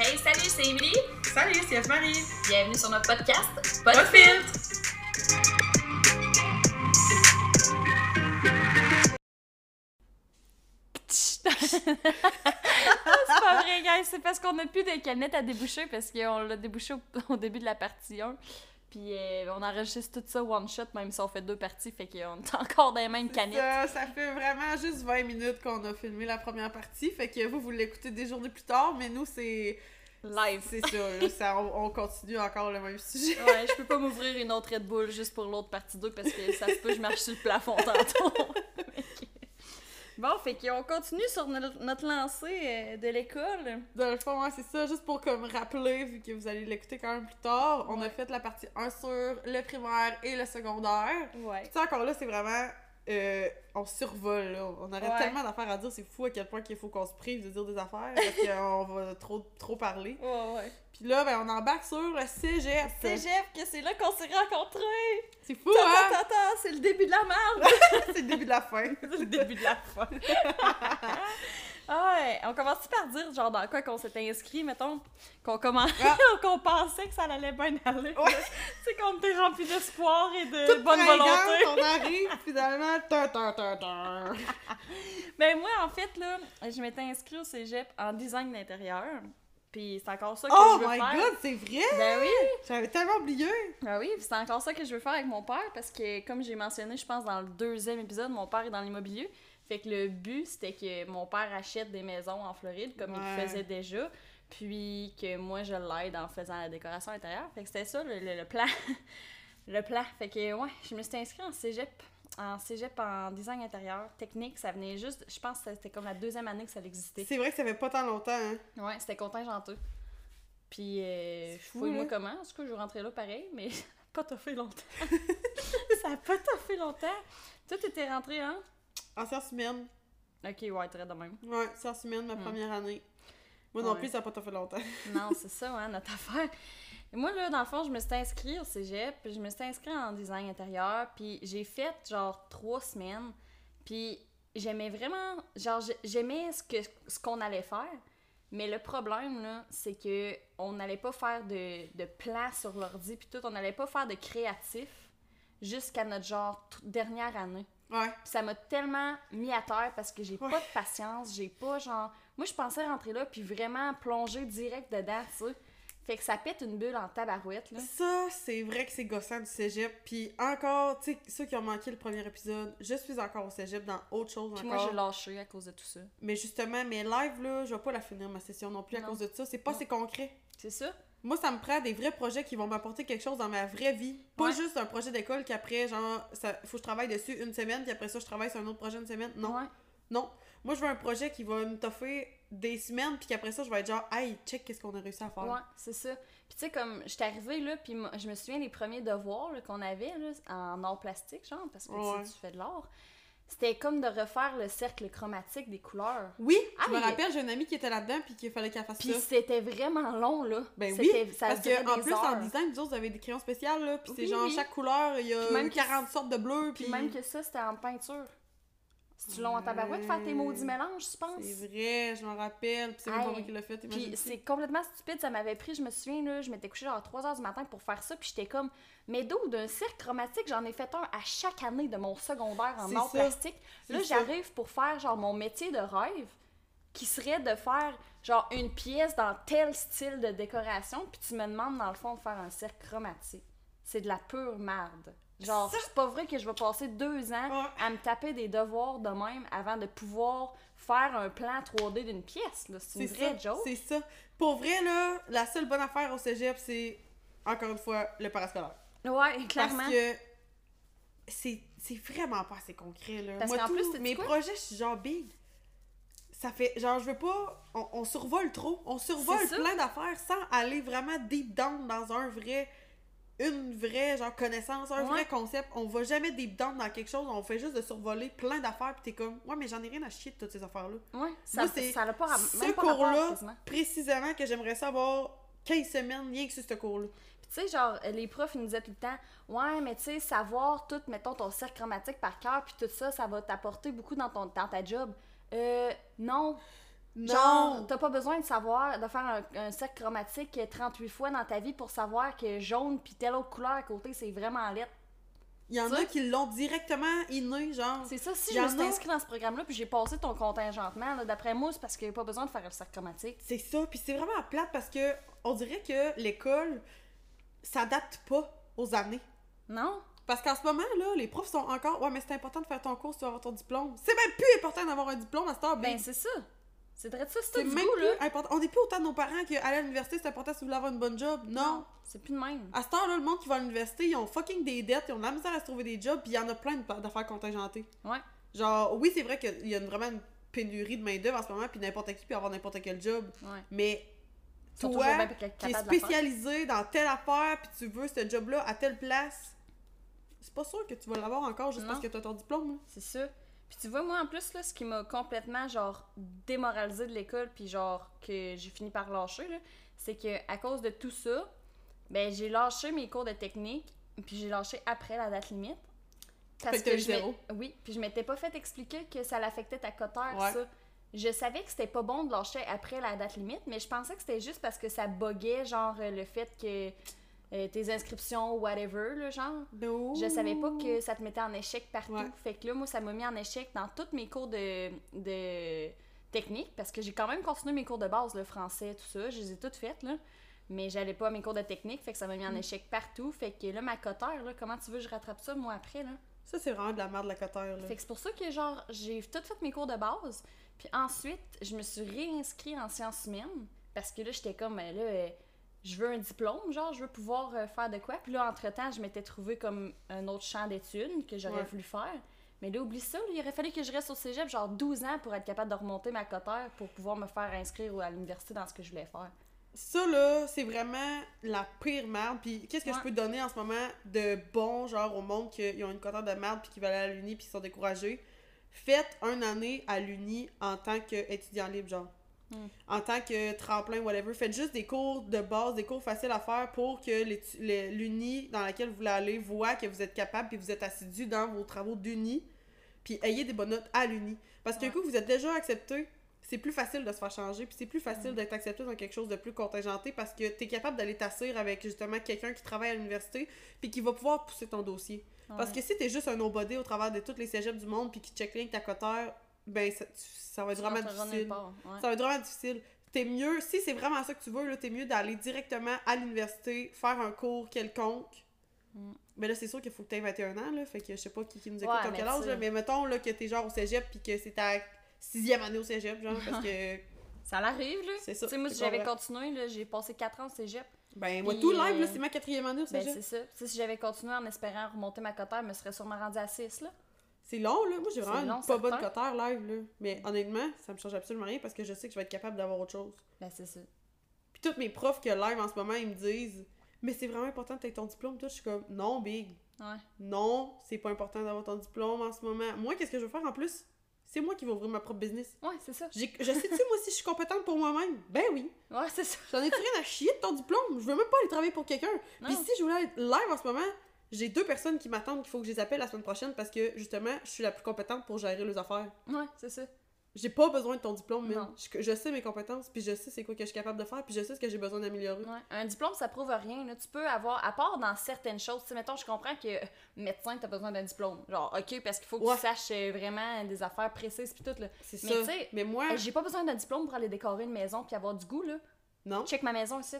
Hey, salut, c'est Emily. Salut, c'est Eve-Marie. Bienvenue sur notre podcast Pas de filtre. c'est pas vrai, guys. C'est parce qu'on n'a plus de canettes à déboucher parce qu'on l'a débouché au, au début de la partie 1. Puis euh, on enregistre tout ça one shot, même si on fait deux parties, fait qu'on est encore dans les mêmes canettes. Ça, ça fait vraiment juste 20 minutes qu'on a filmé la première partie. Fait que vous, vous l'écoutez des journées plus tard, mais nous, c'est. Live. C'est ça, ça on, on continue encore le même sujet. Ouais, je peux pas m'ouvrir une autre Red Bull juste pour l'autre partie 2 parce que ça se peut, je marche sur le plafond tantôt. Bon, fait qu'on continue sur notre, notre lancée euh, de l'école. Dans le fond, ouais, c'est ça, juste pour comme rappeler, vu que vous allez l'écouter quand même plus tard, on a fait la partie 1 sur le primaire et le secondaire. Ouais. Tu sais, encore là, c'est vraiment. Euh, on survole, là. On aurait Ouais. tellement d'affaires à dire, c'est fou à quel point qu'il faut qu'on se prive de dire des affaires, parce qu'on va trop, trop parler. Ouais, ouais. Puis là, ben, on embarque sur le cégep. Cégep, que c'est là qu'on s'est rencontrés! C'est fou, Ta, hein? ta, ta, c'est le début de la merde! c'est le début de la fin. c'est le début de la fin. ah ouais, on commence par dire genre dans quoi qu'on s'était inscrit, mettons, qu'on commence, Ah. qu'on pensait que ça allait bien aller. Ouais. tu sais, qu'on était rempli d'espoir et de Toute bonne volonté. on arrive, finalement, ta ta ta ta. Ben moi, en fait, là, je m'étais inscrite au cégep en design d'intérieur. Puis c'est encore ça que Oh je veux my faire. god, c'est vrai! Ben oui! J'avais tellement oublié! Ben oui, c'est encore ça que je veux faire avec mon père parce que, comme j'ai mentionné, je pense, dans le deuxième épisode, mon père est dans l'immobilier. Fait que le but, c'était que mon père achète des maisons en Floride, comme il le faisait déjà, puis que moi, je l'aide en faisant la décoration intérieure. Fait que c'était ça, le, le- le plan. le plan. Fait que, ouais, je me suis inscrite en cégep. En cégep en design intérieur. Technique, ça venait juste, je pense que c'était comme la deuxième année que ça existait. C'est vrai que ça fait pas tant longtemps, hein? Ouais, c'était contingenteux. Puis, euh, fou, là. comment. Est-ce que je vais rentrer là pareil? Mais pas fait longtemps. ça a pas fait longtemps. Toi, t'étais rentré, hein? En sciences humaines. Ok, ouais, très de même. Ouais, sciences humaines, ma Hmm. première année. Moi non Ouais. plus, ça a pas tout fait longtemps. Non, c'est ça, hein, notre affaire. Et moi, là, dans le fond, je me suis inscrite au cégep, puis je me suis inscrite en design intérieur, puis j'ai fait, genre, trois semaines, puis j'aimais vraiment, genre, j'ai- j'aimais ce que ce qu'on allait faire, mais le problème, là, c'est que on n'allait pas faire de, de plans sur l'ordi, puis tout, on n'allait pas faire de créatif jusqu'à notre, genre, dernière année. Ouais. Puis ça m'a tellement mis à terre parce que j'ai pas de patience, j'ai pas genre. Moi, je pensais rentrer là puis vraiment plonger direct dedans, tu sais. Fait que ça pète une bulle en tabarouette, là. Ça, c'est vrai que c'est gossant du cégep. Puis encore, tu sais, ceux qui ont manqué le premier épisode, je suis encore au cégep dans autre chose Puis moi, encore. j'ai lâché à cause de tout ça. Mais justement, mes lives, là, je vais pas la finir ma session non plus à cause de ça. C'est pas assez concret. C'est ça? Moi, ça me prend des vrais projets qui vont m'apporter quelque chose dans ma vraie vie. Pas Ouais. juste un projet d'école qu'après, genre, ça, faut que je travaille dessus une semaine, puis après ça, je travaille sur un autre projet une semaine. Non, Ouais. non. Moi, je veux un projet qui va me toffer des semaines, puis qu'après ça, je vais être genre, hey, check qu'est-ce qu'on a réussi à faire. Ouais, c'est ça. Puis tu sais, comme, j'étais arrivée là, puis je me souviens des premiers devoirs qu'on avait là, en art plastique, genre, parce que Ouais. tu fais de l'art. C'était comme de refaire le cercle chromatique des couleurs. Oui, Ah, je me rappelle, j'ai une amie qui était là-dedans, puis qu'il fallait qu'elle fasse Puis ça. c'était vraiment long, là. Ben oui, ça Parce que en plus, en design, nous autres, vous avez des crayons spéciaux, là, puis c'est genre, oui. chaque couleur, il y a Puis même que 40 sortes de bleus, puis... Puis même que ça, c'était en peinture. C'est-tu long en tabarouette faire tes maudits mélanges, tu penses? C'est vrai, je m'en rappelle, puis c'est même pas moi qui l'a fait, Puis c'est complètement stupide, ça m'avait pris, je me souviens, là, je m'étais couchée genre à 3 h du matin pour faire ça, puis j'étais comme, mais d'où d'un cercle chromatique, j'en ai fait un à chaque année de mon secondaire en C'est art ça. plastique. Là, C'est j'arrive pour faire genre mon métier de rêve, qui serait de faire genre une pièce dans tel style de décoration, puis tu me demandes dans le fond de faire un cercle chromatique. C'est de la pure merde. Genre, c'est pas vrai que je vais passer deux ans Ouais. à me taper des devoirs de même avant de pouvoir faire un plan 3D d'une pièce. C'est une vraie ça, joke. c'est ça. Pour vrai, là, la seule bonne affaire au cégep, c'est, encore une fois, le parascolaire. Ouais, clairement. Parce que c'est vraiment pas assez concret, là. Parce Moi, tous plus, mes projets, je suis genre big. Ça fait, genre, je veux pas... On, on survole trop. On survole plein d'affaires sans aller vraiment deep down dans un vrai... Une vraie, genre, connaissance, un Ouais. vrai concept. On va jamais deep down dans quelque chose. On fait juste de survoler plein d'affaires, pis t'es comme... Ouais, mais j'en ai rien à chier de toutes ces affaires-là. Ouais, ça, Moi, c'est ça n'a pas, Ce même pas rapport, cours-là, quasiment. précisément, que j'aimerais savoir 15 semaines rien que sur ce cours-là. Puis tu sais, genre, les profs, ils nous disaient tout le temps, ouais, mais tu sais, savoir tout, mettons, ton cercle chromatique par cœur, puis tout ça, ça va t'apporter beaucoup dans, ton, dans ta job. Euh, non. Genre, Non! t'as pas besoin de savoir, de faire un, un cercle chromatique 38 fois dans ta vie pour savoir que jaune puis telle autre couleur à côté, c'est vraiment laid. Il y en Ça- a qui l'ont directement inné, genre. C'est ça, si je me suis a- inscrit dans ce programme-là puis j'ai passé ton contingentement, là, d'après moi, c'est parce qu'il n'y a pas besoin de faire le cercle chromatique. C'est ça, puis c'est vraiment plate parce que on dirait que l'école s'adapte pas aux années. Non? Parce qu'en ce moment, là, les profs sont encore. Ouais, mais c'est important de faire ton cours si tu veux avoir ton diplôme. C'est même plus important d'avoir un diplôme à cette heure, Ben, c'est ça. C'est vrai de ça, C'est même goût, plus là. important. On n'est plus autant de nos parents qu'aller à l'université, c'est important si vous voulez avoir une bonne job. Non. C'est plus de même. À cette heure-là, le monde qui va à l'université, ils ont fucking des dettes, ils ont de la misère à se trouver des jobs, puis il y en a plein d'affaires contingentées. Ouais. Genre, oui, c'est vrai qu'il y a vraiment une pénurie de main-d'œuvre en ce moment, puis n'importe qui peut avoir n'importe quel job. Ouais. Mais toi, qui faire. spécialisé dans telle affaire, puis tu veux ce job-là à telle place, c'est pas sûr que tu vas l'avoir encore juste Non. parce que tu as ton diplôme. C'est ça. Puis tu vois, moi, en plus, là, ce qui m'a complètement, genre, démoralisé de l'école, puis genre, que j'ai fini par lâcher, là, c'est que à cause de tout ça, ben, j'ai lâché mes cours de technique, puis j'ai lâché après la date limite. Fait que zéro. Oui, puis je m'étais pas fait expliquer que ça l'affectait ta Ouais. ça. Je savais que c'était pas bon de lâcher après la date limite, mais je pensais que c'était juste parce que ça buguait, genre, le fait que euh, tes inscriptions, whatever, là, genre. No. Je savais pas que ça te mettait en échec partout. Ouais. Fait que là, moi, ça m'a mis en échec dans tous mes cours de, de technique, parce que j'ai quand même continué mes cours de base, le français, tout ça. Je les ai toutes faites, là. Mais j'allais pas à mes cours de technique, fait que ça m'a mis en Mm. échec partout. Fait que là, ma coteur, là, comment tu veux que je rattrape ça, moi, après, là? Ça, c'est vraiment de la merde, la coteur. Là. Fait que c'est pour ça que, genre, j'ai tout fait mes cours de base. Puis ensuite, je me suis réinscrite en sciences humaines, parce que là, j'étais comme, ben là... euh, je veux un diplôme, genre, je veux pouvoir euh, faire de quoi. Puis là, entre-temps, je m'étais trouvé comme un autre champ d'études que j'aurais Ouais. voulu faire. Mais là, oublie ça, là, il aurait fallu que je reste au cégep, genre 12 ans, pour être capable de remonter ma coteur pour pouvoir me faire inscrire à l'université dans ce que je voulais faire. Ça, là, c'est vraiment la pire merde. Puis qu'est-ce que Ouais. je peux donner en ce moment de bon, genre, au monde qui ont une coteur de merde puis qui veulent aller à l'uni puis qui sont découragés? Faites une année à l'uni en tant qu'étudiant libre, genre. Mm. En tant que tremplin, whatever. Faites juste des cours de base, des cours faciles à faire pour que l'uni dans laquelle vous voulez aller voit que vous êtes capable puis vous êtes assidu dans vos travaux d'uni. Puis ayez des bonnes notes à l'uni. Parce qu'un Ouais. coup, vous êtes déjà accepté, c'est plus facile de se faire changer, puis c'est plus facile Mm. d'être accepté dans quelque chose de plus contingenté parce que t'es capable d'aller t'asseoir avec justement quelqu'un qui travaille à l'université puis qui va pouvoir pousser ton dossier. Parce que si t'es juste un nobody au travers de tous les cégeps du monde puis qui check que ta coteur, ben ça, tu- ça va être vraiment difficile. Ça va être vraiment difficile. T'es mieux, si c'est vraiment ça que tu veux, là, t'es mieux d'aller directement à l'université, faire un cours quelconque. Mm. Mais là, c'est sûr qu'il faut que t'aies 21 ans, là. Fait que je sais pas qui, qui nous écoute Ouais, mais quel âge, là, mais mettons là, que t'es genre au cégep puis que c'est ta sixième année au cégep, genre, parce que. Ça l'arrive, là. C'est ça, Tu sais, moi, si j'avais continué, là, j'ai passé 4 ans au cégep. Ben, moi, tout live, là, euh, c'est ma quatrième année au Ben, cégep. c'est ça. Si j'avais continué en espérant remonter ma coteur, je me serais sûrement rendue à 6, là. C'est long, là. Moi, j'ai vraiment long, une pas bonne coteur live, là. Mais honnêtement, ça me change absolument rien parce que je sais que je vais être capable d'avoir autre chose. Ben, c'est ça. Puis tous mes profs que live en ce moment, ils me disent Mais c'est vraiment important de t'aies ton diplôme. Tout, je suis comme Non, Big. Ouais. Non, c'est pas important d'avoir ton diplôme en ce moment. Moi, qu'est-ce que je veux faire en plus? C'est moi qui vais ouvrir ma propre business. Ouais, c'est ça. Je sais-tu, moi, si je suis compétente pour moi-même Ben oui. Ouais, c'est ça. J'en ai rien à chier de ton diplôme. Je veux même pas aller travailler pour quelqu'un. Puis si je voulais être live en ce moment, j'ai deux personnes qui m'attendent qu'il faut que je les appelle la semaine prochaine parce que justement, je suis la plus compétente pour gérer les affaires. Ouais, c'est ça. J'ai pas besoin de ton diplôme. Non. Je, je sais mes compétences, puis je sais c'est quoi que je suis capable de faire, puis je sais ce que j'ai besoin d'améliorer. Ouais. Un diplôme, ça prouve rien. Là. Tu peux avoir, à part dans certaines choses, tu sais, mettons, je comprends que euh, médecin, t'as besoin d'un diplôme. Genre, ok, parce qu'il faut que Ouais. tu saches euh, vraiment des affaires précises pis tout, là. C'est Mais ça. tu sais, Mais moi, Hey, J'ai pas besoin d'un diplôme pour aller décorer une maison puis avoir du goût, là. non. Check ma maison ici.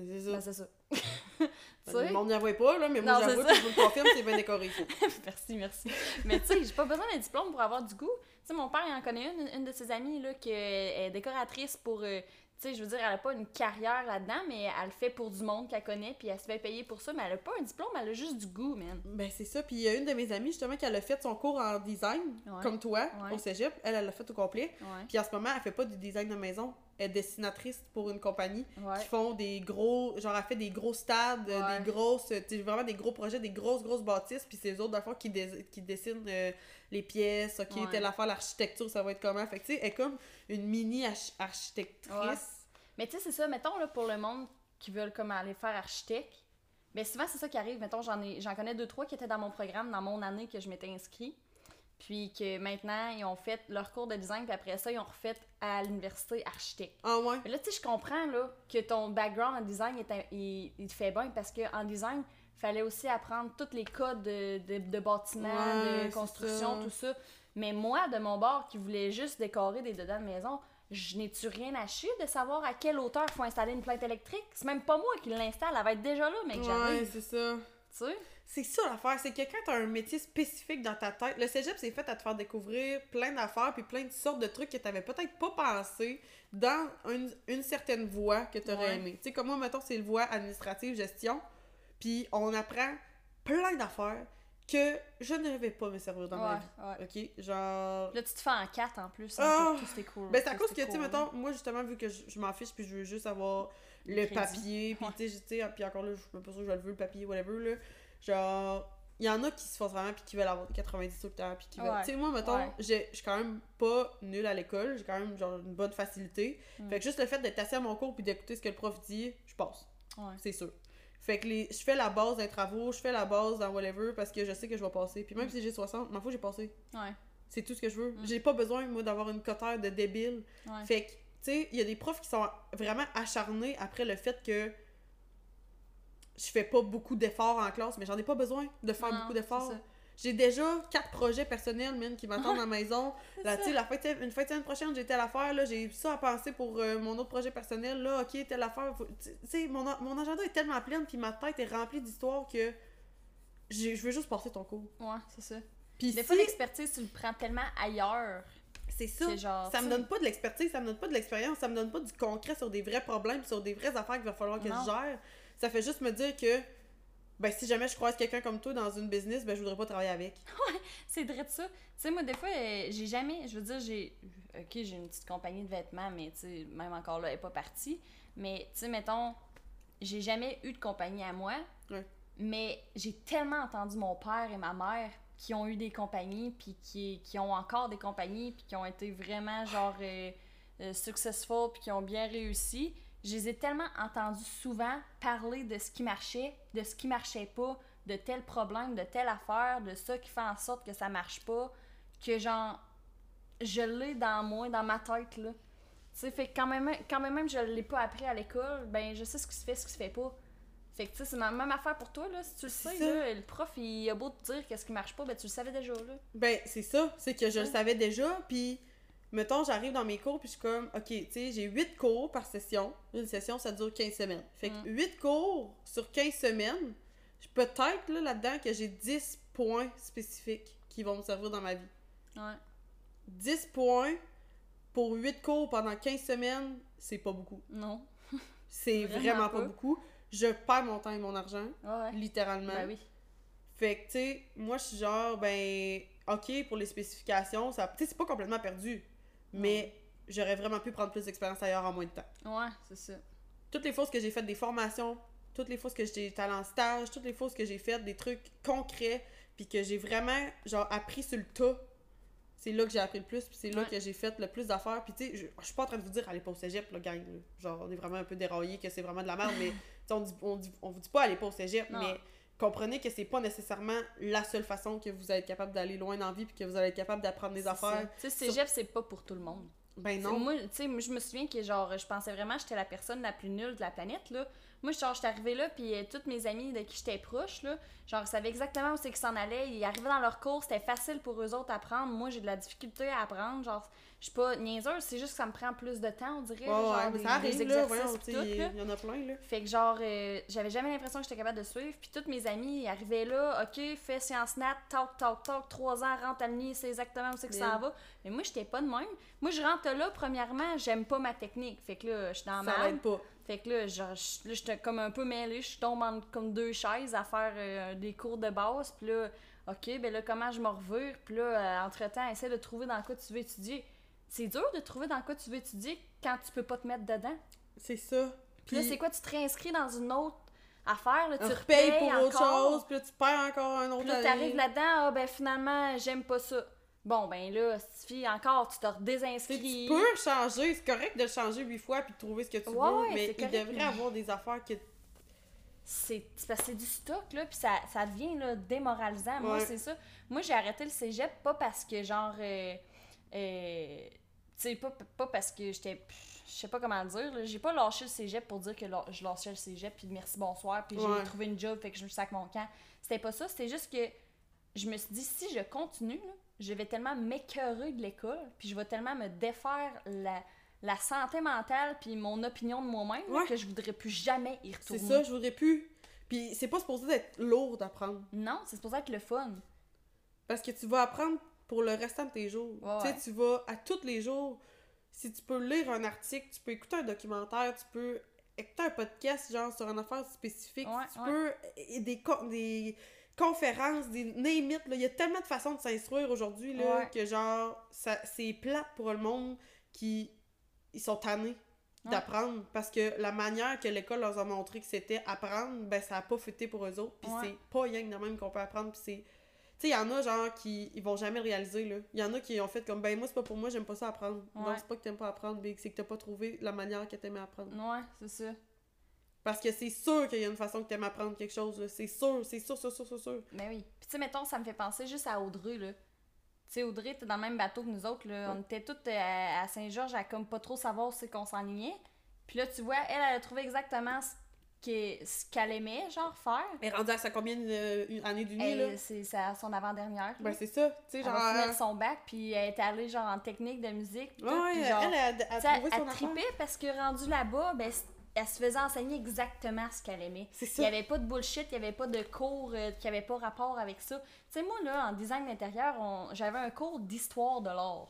Mais c'est ça. Ben, c'est ça. Ben, le monde n'y avoue pas, là, mais moi j'avoue, je vous le confirme, c'est bien décoré. merci, merci. Mais tu sais, j'ai pas besoin d'un diplôme pour avoir du goût. Tu sais, mon père, il en connaît une, une de ses amies, là, qui est décoratrice pour. euh, tu sais, je veux dire, elle a pas une carrière là-dedans, mais elle le fait pour du monde qu'elle connaît, puis elle se fait payer pour ça, mais elle a pas un diplôme, elle a juste du goût, man. Ben c'est ça, puis il y a une de mes amies justement qui a fait son cours en design, Ouais. comme toi, Ouais. au cégep. Elle, elle l'a fait au complet. Ouais. Puis en ce moment, elle fait pas du design de maison. Est dessinatrice pour une compagnie Ouais. qui font des gros. Genre, elle fait des gros stades, euh, Ouais. des grosses. sais, vraiment des gros projets, des grosses, grosses bâtisses. Puis c'est eux autres, dans le fond, qui, dé- qui dessinent euh, les pièces. Ok, Ouais. telle affaire, l'architecture, ça va être comment? Fait que tu sais, elle est comme une mini arch- architectrice. Mais tu sais, c'est ça, mettons, là, pour le monde qui veulent comme aller faire architecte, mais souvent, c'est ça qui arrive. Mettons, j'en ai j'en connais deux, trois qui étaient dans mon programme, dans mon année que je m'étais inscrit. Puis que maintenant, ils ont fait leur cours de design, puis après ça, ils ont refait à l'université architecte. Ah ouais? Mais là, tu sais, je comprends là, que ton background en design, est, il, il te fait bien parce qu'en design, fallait aussi apprendre tous les codes de, de, de bâtiments, Ouais, de construction, ça. tout ça. Mais moi, de mon bord, qui voulais juste décorer des dedans de maison, je n'ai-tu rien à chier de savoir à quelle hauteur il faut installer une plainte électrique? C'est même pas moi qui l'installe, elle va être déjà là, mais que Ouais, c'est ça. Tu sais? C'est ça l'affaire, c'est que quand t'as un métier spécifique dans ta tête, le cégep c'est fait à te faire découvrir plein d'affaires puis plein de sortes de trucs que t'avais peut-être pas pensé dans une, une certaine voie que t'aurais Ouais. aimé. Tu sais, comme moi, mettons, c'est le voie administrative, gestion, puis on apprend plein d'affaires que je ne vais pas me servir dans ma Ouais, vie. ouais. Ok? Genre. Là, tu te fais en quatre en plus. Hein, pour tous tes cours. Ben, c'est à cause que, tu sais, mettons, moi, justement, vu que je, je m'en fiche, puis je veux juste avoir le papier, puis tu sais, puis encore là, je suis pas sûre que je le veux, le papier, whatever, là. Genre, il y en a qui se font vraiment, puis qui veulent avoir 90 tout le temps, puis qui veulent. Ouais. Tu sais, moi, mettons, Ouais. je suis quand même pas nulle à l'école, j'ai quand même, genre, une bonne facilité. Mm. Fait que juste le fait d'être assis à mon cours, puis d'écouter ce que le prof dit, je passe. Ouais. C'est sûr. Fait que les, je fais la base des travaux, je fais la base dans whatever, parce que je sais que je vais passer. Puis même Mm. si j'ai 60, m'en fous, j'ai passé. C'est tout ce que je veux. Mm. J'ai pas besoin, moi, d'avoir une cotère de débile. Fait que, tu sais, il y a des profs qui sont vraiment acharnés après le fait que je fais pas beaucoup d'efforts en classe, mais j'en ai pas besoin de faire Non, beaucoup d'efforts. J'ai déjà quatre projets personnels, man, qui m'attendent à la maison. Là, tu sais, la se- une de semaine prochaine, j'ai telle affaire, là, j'ai ça à penser pour euh, mon autre projet personnel, là, ok, telle affaire. Tu sais, mon, mon agenda est tellement plein, puis ma tête est remplie d'histoires que je veux juste passer ton cours. Ouais, c'est ça. Puis Des si- fois, l'expertise, tu le prends tellement ailleurs. c'est ça. Genre. Ça me donne pas de l'expertise, ça me donne pas de l'expérience, ça me donne pas du concret sur des vrais problèmes, sur des vraies affaires qu'il va falloir que Non. je gère. Ça fait juste me dire que ben si jamais je croise quelqu'un comme toi dans une business, ben je voudrais pas travailler avec. C'est vrai de ça. Tu sais, moi, des fois, euh, j'ai jamais. Je veux dire, j'ai. Ok, j'ai une petite compagnie de vêtements, mais tu sais, même encore là, elle est pas partie. Mais, tu sais, mettons, j'ai jamais eu de compagnie à moi. Ouais. Mais j'ai tellement entendu mon père et ma mère qui ont eu des compagnies, puis qui, qui ont encore des compagnies, puis qui ont été vraiment, genre, euh, euh, successful, puis qui ont bien réussi. Je les ai tellement entendus souvent parler de ce qui marchait, de ce qui marchait pas, de tel problème, de telle affaire, de ça qui fait en sorte que ça marche pas, que genre, je l'ai dans moi, dans ma tête, là. Tu sais, fait que quand même, quand même, même je l'ai pas appris à l'école, ben je sais ce qui se fait, ce qui se fait pas. Fait que tu sais, c'est la même affaire pour toi, là. Si tu le sais, là, le prof, il a beau te dire qu'est-ce qui marche pas, ben tu le savais déjà, là. Ben c'est ça, c'est que je le savais déjà, puis mettons j'arrive dans mes cours puis je suis comme OK, tu sais, j'ai 8 cours par session. Une session ça dure 15 semaines. Fait que Mm. 8 cours sur 15 semaines, je- peut-être là là-dedans que j'ai 10 points spécifiques qui vont me servir dans ma vie. Ouais. 10 points pour 8 cours pendant 15 semaines, c'est pas beaucoup. Non. C'est Vraiment vraiment, pas. pas. beaucoup. Je perds mon temps et mon argent, Ouais. littéralement. Ben oui. Fait que, tu sais, moi, je suis genre, ben, ok, pour les spécifications, ça, tu sais, c'est pas complètement perdu. Mais j'aurais vraiment pu prendre plus d'expérience ailleurs en moins de temps. Ouais, c'est ça. Toutes les fois que j'ai fait des formations, toutes les fois que allée en stage, toutes les fois que j'ai fait des trucs concrets, puis que j'ai vraiment, genre, appris sur le tas, c'est là que j'ai appris le plus, puis c'est là Ouais. que j'ai fait le plus d'affaires. Puis, tu sais, je, je suis pas en train de vous dire, allez pas au cégep, là, gang. là. Genre, on est vraiment un peu déraillé, que c'est vraiment de la merde, mais, on, dit, on, dit, on vous dit pas, allez pas au cégep, Non. mais comprenez que c'est pas nécessairement la seule façon que vous allez être capable d'aller loin dans la vie, puis que vous allez être capable d'apprendre des affaires. Tu sais, cégep, c'est pas pour tout le monde. Ben non. Moi, tu sais, moi, je me souviens que genre, je pensais vraiment que j'étais la personne la plus nulle de la planète, là. Moi, genre, j'étais arrivée là, puis euh, toutes mes amies de qui j'étais proche, là, genre, savaient exactement où c'est qu'ils s'en allaient. Ils arrivaient dans leur cours, c'était facile pour eux autres à apprendre. Moi, j'ai de la difficulté à apprendre. Genre, suis pas niaiseuse, c'est juste que ça me prend plus de temps, on dirait. Genre, des- ça arrive, des exercices il y en a plein, là. Fait que genre, euh, j'avais jamais l'impression que j'étais capable de suivre. Puis toutes mes amies ils arrivaient là, ok, fais science nat, talk, talk, talk, trois ans, rentre à l'uni, c'est exactement où c'est que ça va. Mais moi, j'étais pas de même. Moi, je rentre là, premièrement, j'aime pas ma technique. Fait que là, je suis dans Ça ma l'aide pas. Fait que là, genre, je- là, j'étais comme un peu mêlée. Je tombe en comme deux chaises à faire euh, des cours de base. Puis là, ok, ben là, comment je me revire? Puis là, euh, entre-temps, essaie de trouver dans quoi tu veux étudier. C'est dur de trouver dans quoi tu veux étudier quand tu peux pas te mettre dedans. C'est ça. Puis là, c'est quoi? Tu te réinscris dans une autre affaire, là, tu repayes pour autre chose, puis là, tu perds encore un autre Puis là, t'arrives là-dedans, ah ben finalement, j'aime pas ça. Bon, ben là, si encore, tu te redésinscris. Tu peux changer, c'est correct de changer huit fois puis de trouver ce que tu Ouais, veux, mais il devrait avoir des affaires que. c'est c'est parce que c'est du stock, là, puis ça, ça devient là, démoralisant. Moi, Ouais. c'est ça. Moi, j'ai arrêté le cégep pas parce que, genre, euh, euh, tu sais, pas, pas parce que j'étais. Je sais pas comment le dire. J'ai pas lâché le cégep pour dire que je lâchais le cégep, puis merci, bonsoir, puis Ouais. j'ai trouvé une job, fait que je me sac mon camp. C'était pas ça. C'était juste que je me suis dit, si je continue, là, je vais tellement m'écœurer de l'école, puis je vais tellement me défaire la, la santé mentale, puis mon opinion de moi-même, Ouais. que je voudrais plus jamais y C'est retourner. ça, je voudrais plus. Puis c'est pas supposé d'être lourd d'apprendre. Non, c'est supposé être le fun. Parce que tu vas apprendre pour le restant de tes jours. Ouais, tu sais, ouais. tu vas à tous les jours. Si tu peux lire un article, tu peux écouter un documentaire, tu peux écouter un podcast genre sur une affaire spécifique, Ouais, tu peux et des des conférences, des name it, là. il y a tellement de façons de s'instruire aujourd'hui là que genre ça c'est plate pour le monde qui ils sont tannés d'apprendre parce que la manière que l'école leur a montré que c'était apprendre, ben ça a pas fité pour eux autres, puis c'est pas rien de même qu'on peut apprendre, puis c'est sais, il y en a, genre, qui ils vont jamais le réaliser, là. Il y en a qui ont fait comme, ben, moi, c'est pas pour moi, j'aime pas ça apprendre. Non, Ouais. c'est pas que t'aimes pas apprendre, Big, c'est que t'as pas trouvé la manière que t'aimais apprendre. Ouais, c'est ça. Parce que c'est sûr qu'il y a une façon que t'aimes apprendre quelque chose, là. C'est sûr, c'est sûr, sûr, sûr, sûr, sûr. Mais oui. Puis tu sais, mettons, ça me fait penser juste à Audrey, là. Tu sais, Audrey, t'es dans le même bateau que nous autres, là. On était toutes euh, à, à Saint-Georges à comme pas trop savoir c'est qu'on s'enlignait. Puis là, tu vois, elle, elle a trouvé exactement ce qu'elle aimait, genre, faire. Elle est rendue à sa combien euh, année là? Elle, c'est à son avant-dernière. Ben, c'est ça. Tu sais, elle genre. finir euh, son bac, puis elle est allée, genre, en technique de musique. puis Ouais, tout, puis elle, genre, elle a, a trouvé elle son tripait parce que rendue là-bas, ben, elle se faisait enseigner exactement ce qu'elle aimait. C'est Il ça. n'y avait pas de bullshit, il n'y avait pas de cours euh, qui n'avaient pas rapport avec ça. Tu sais, moi, là, en design d'intérieur, on- j'avais un cours d'histoire de l'art.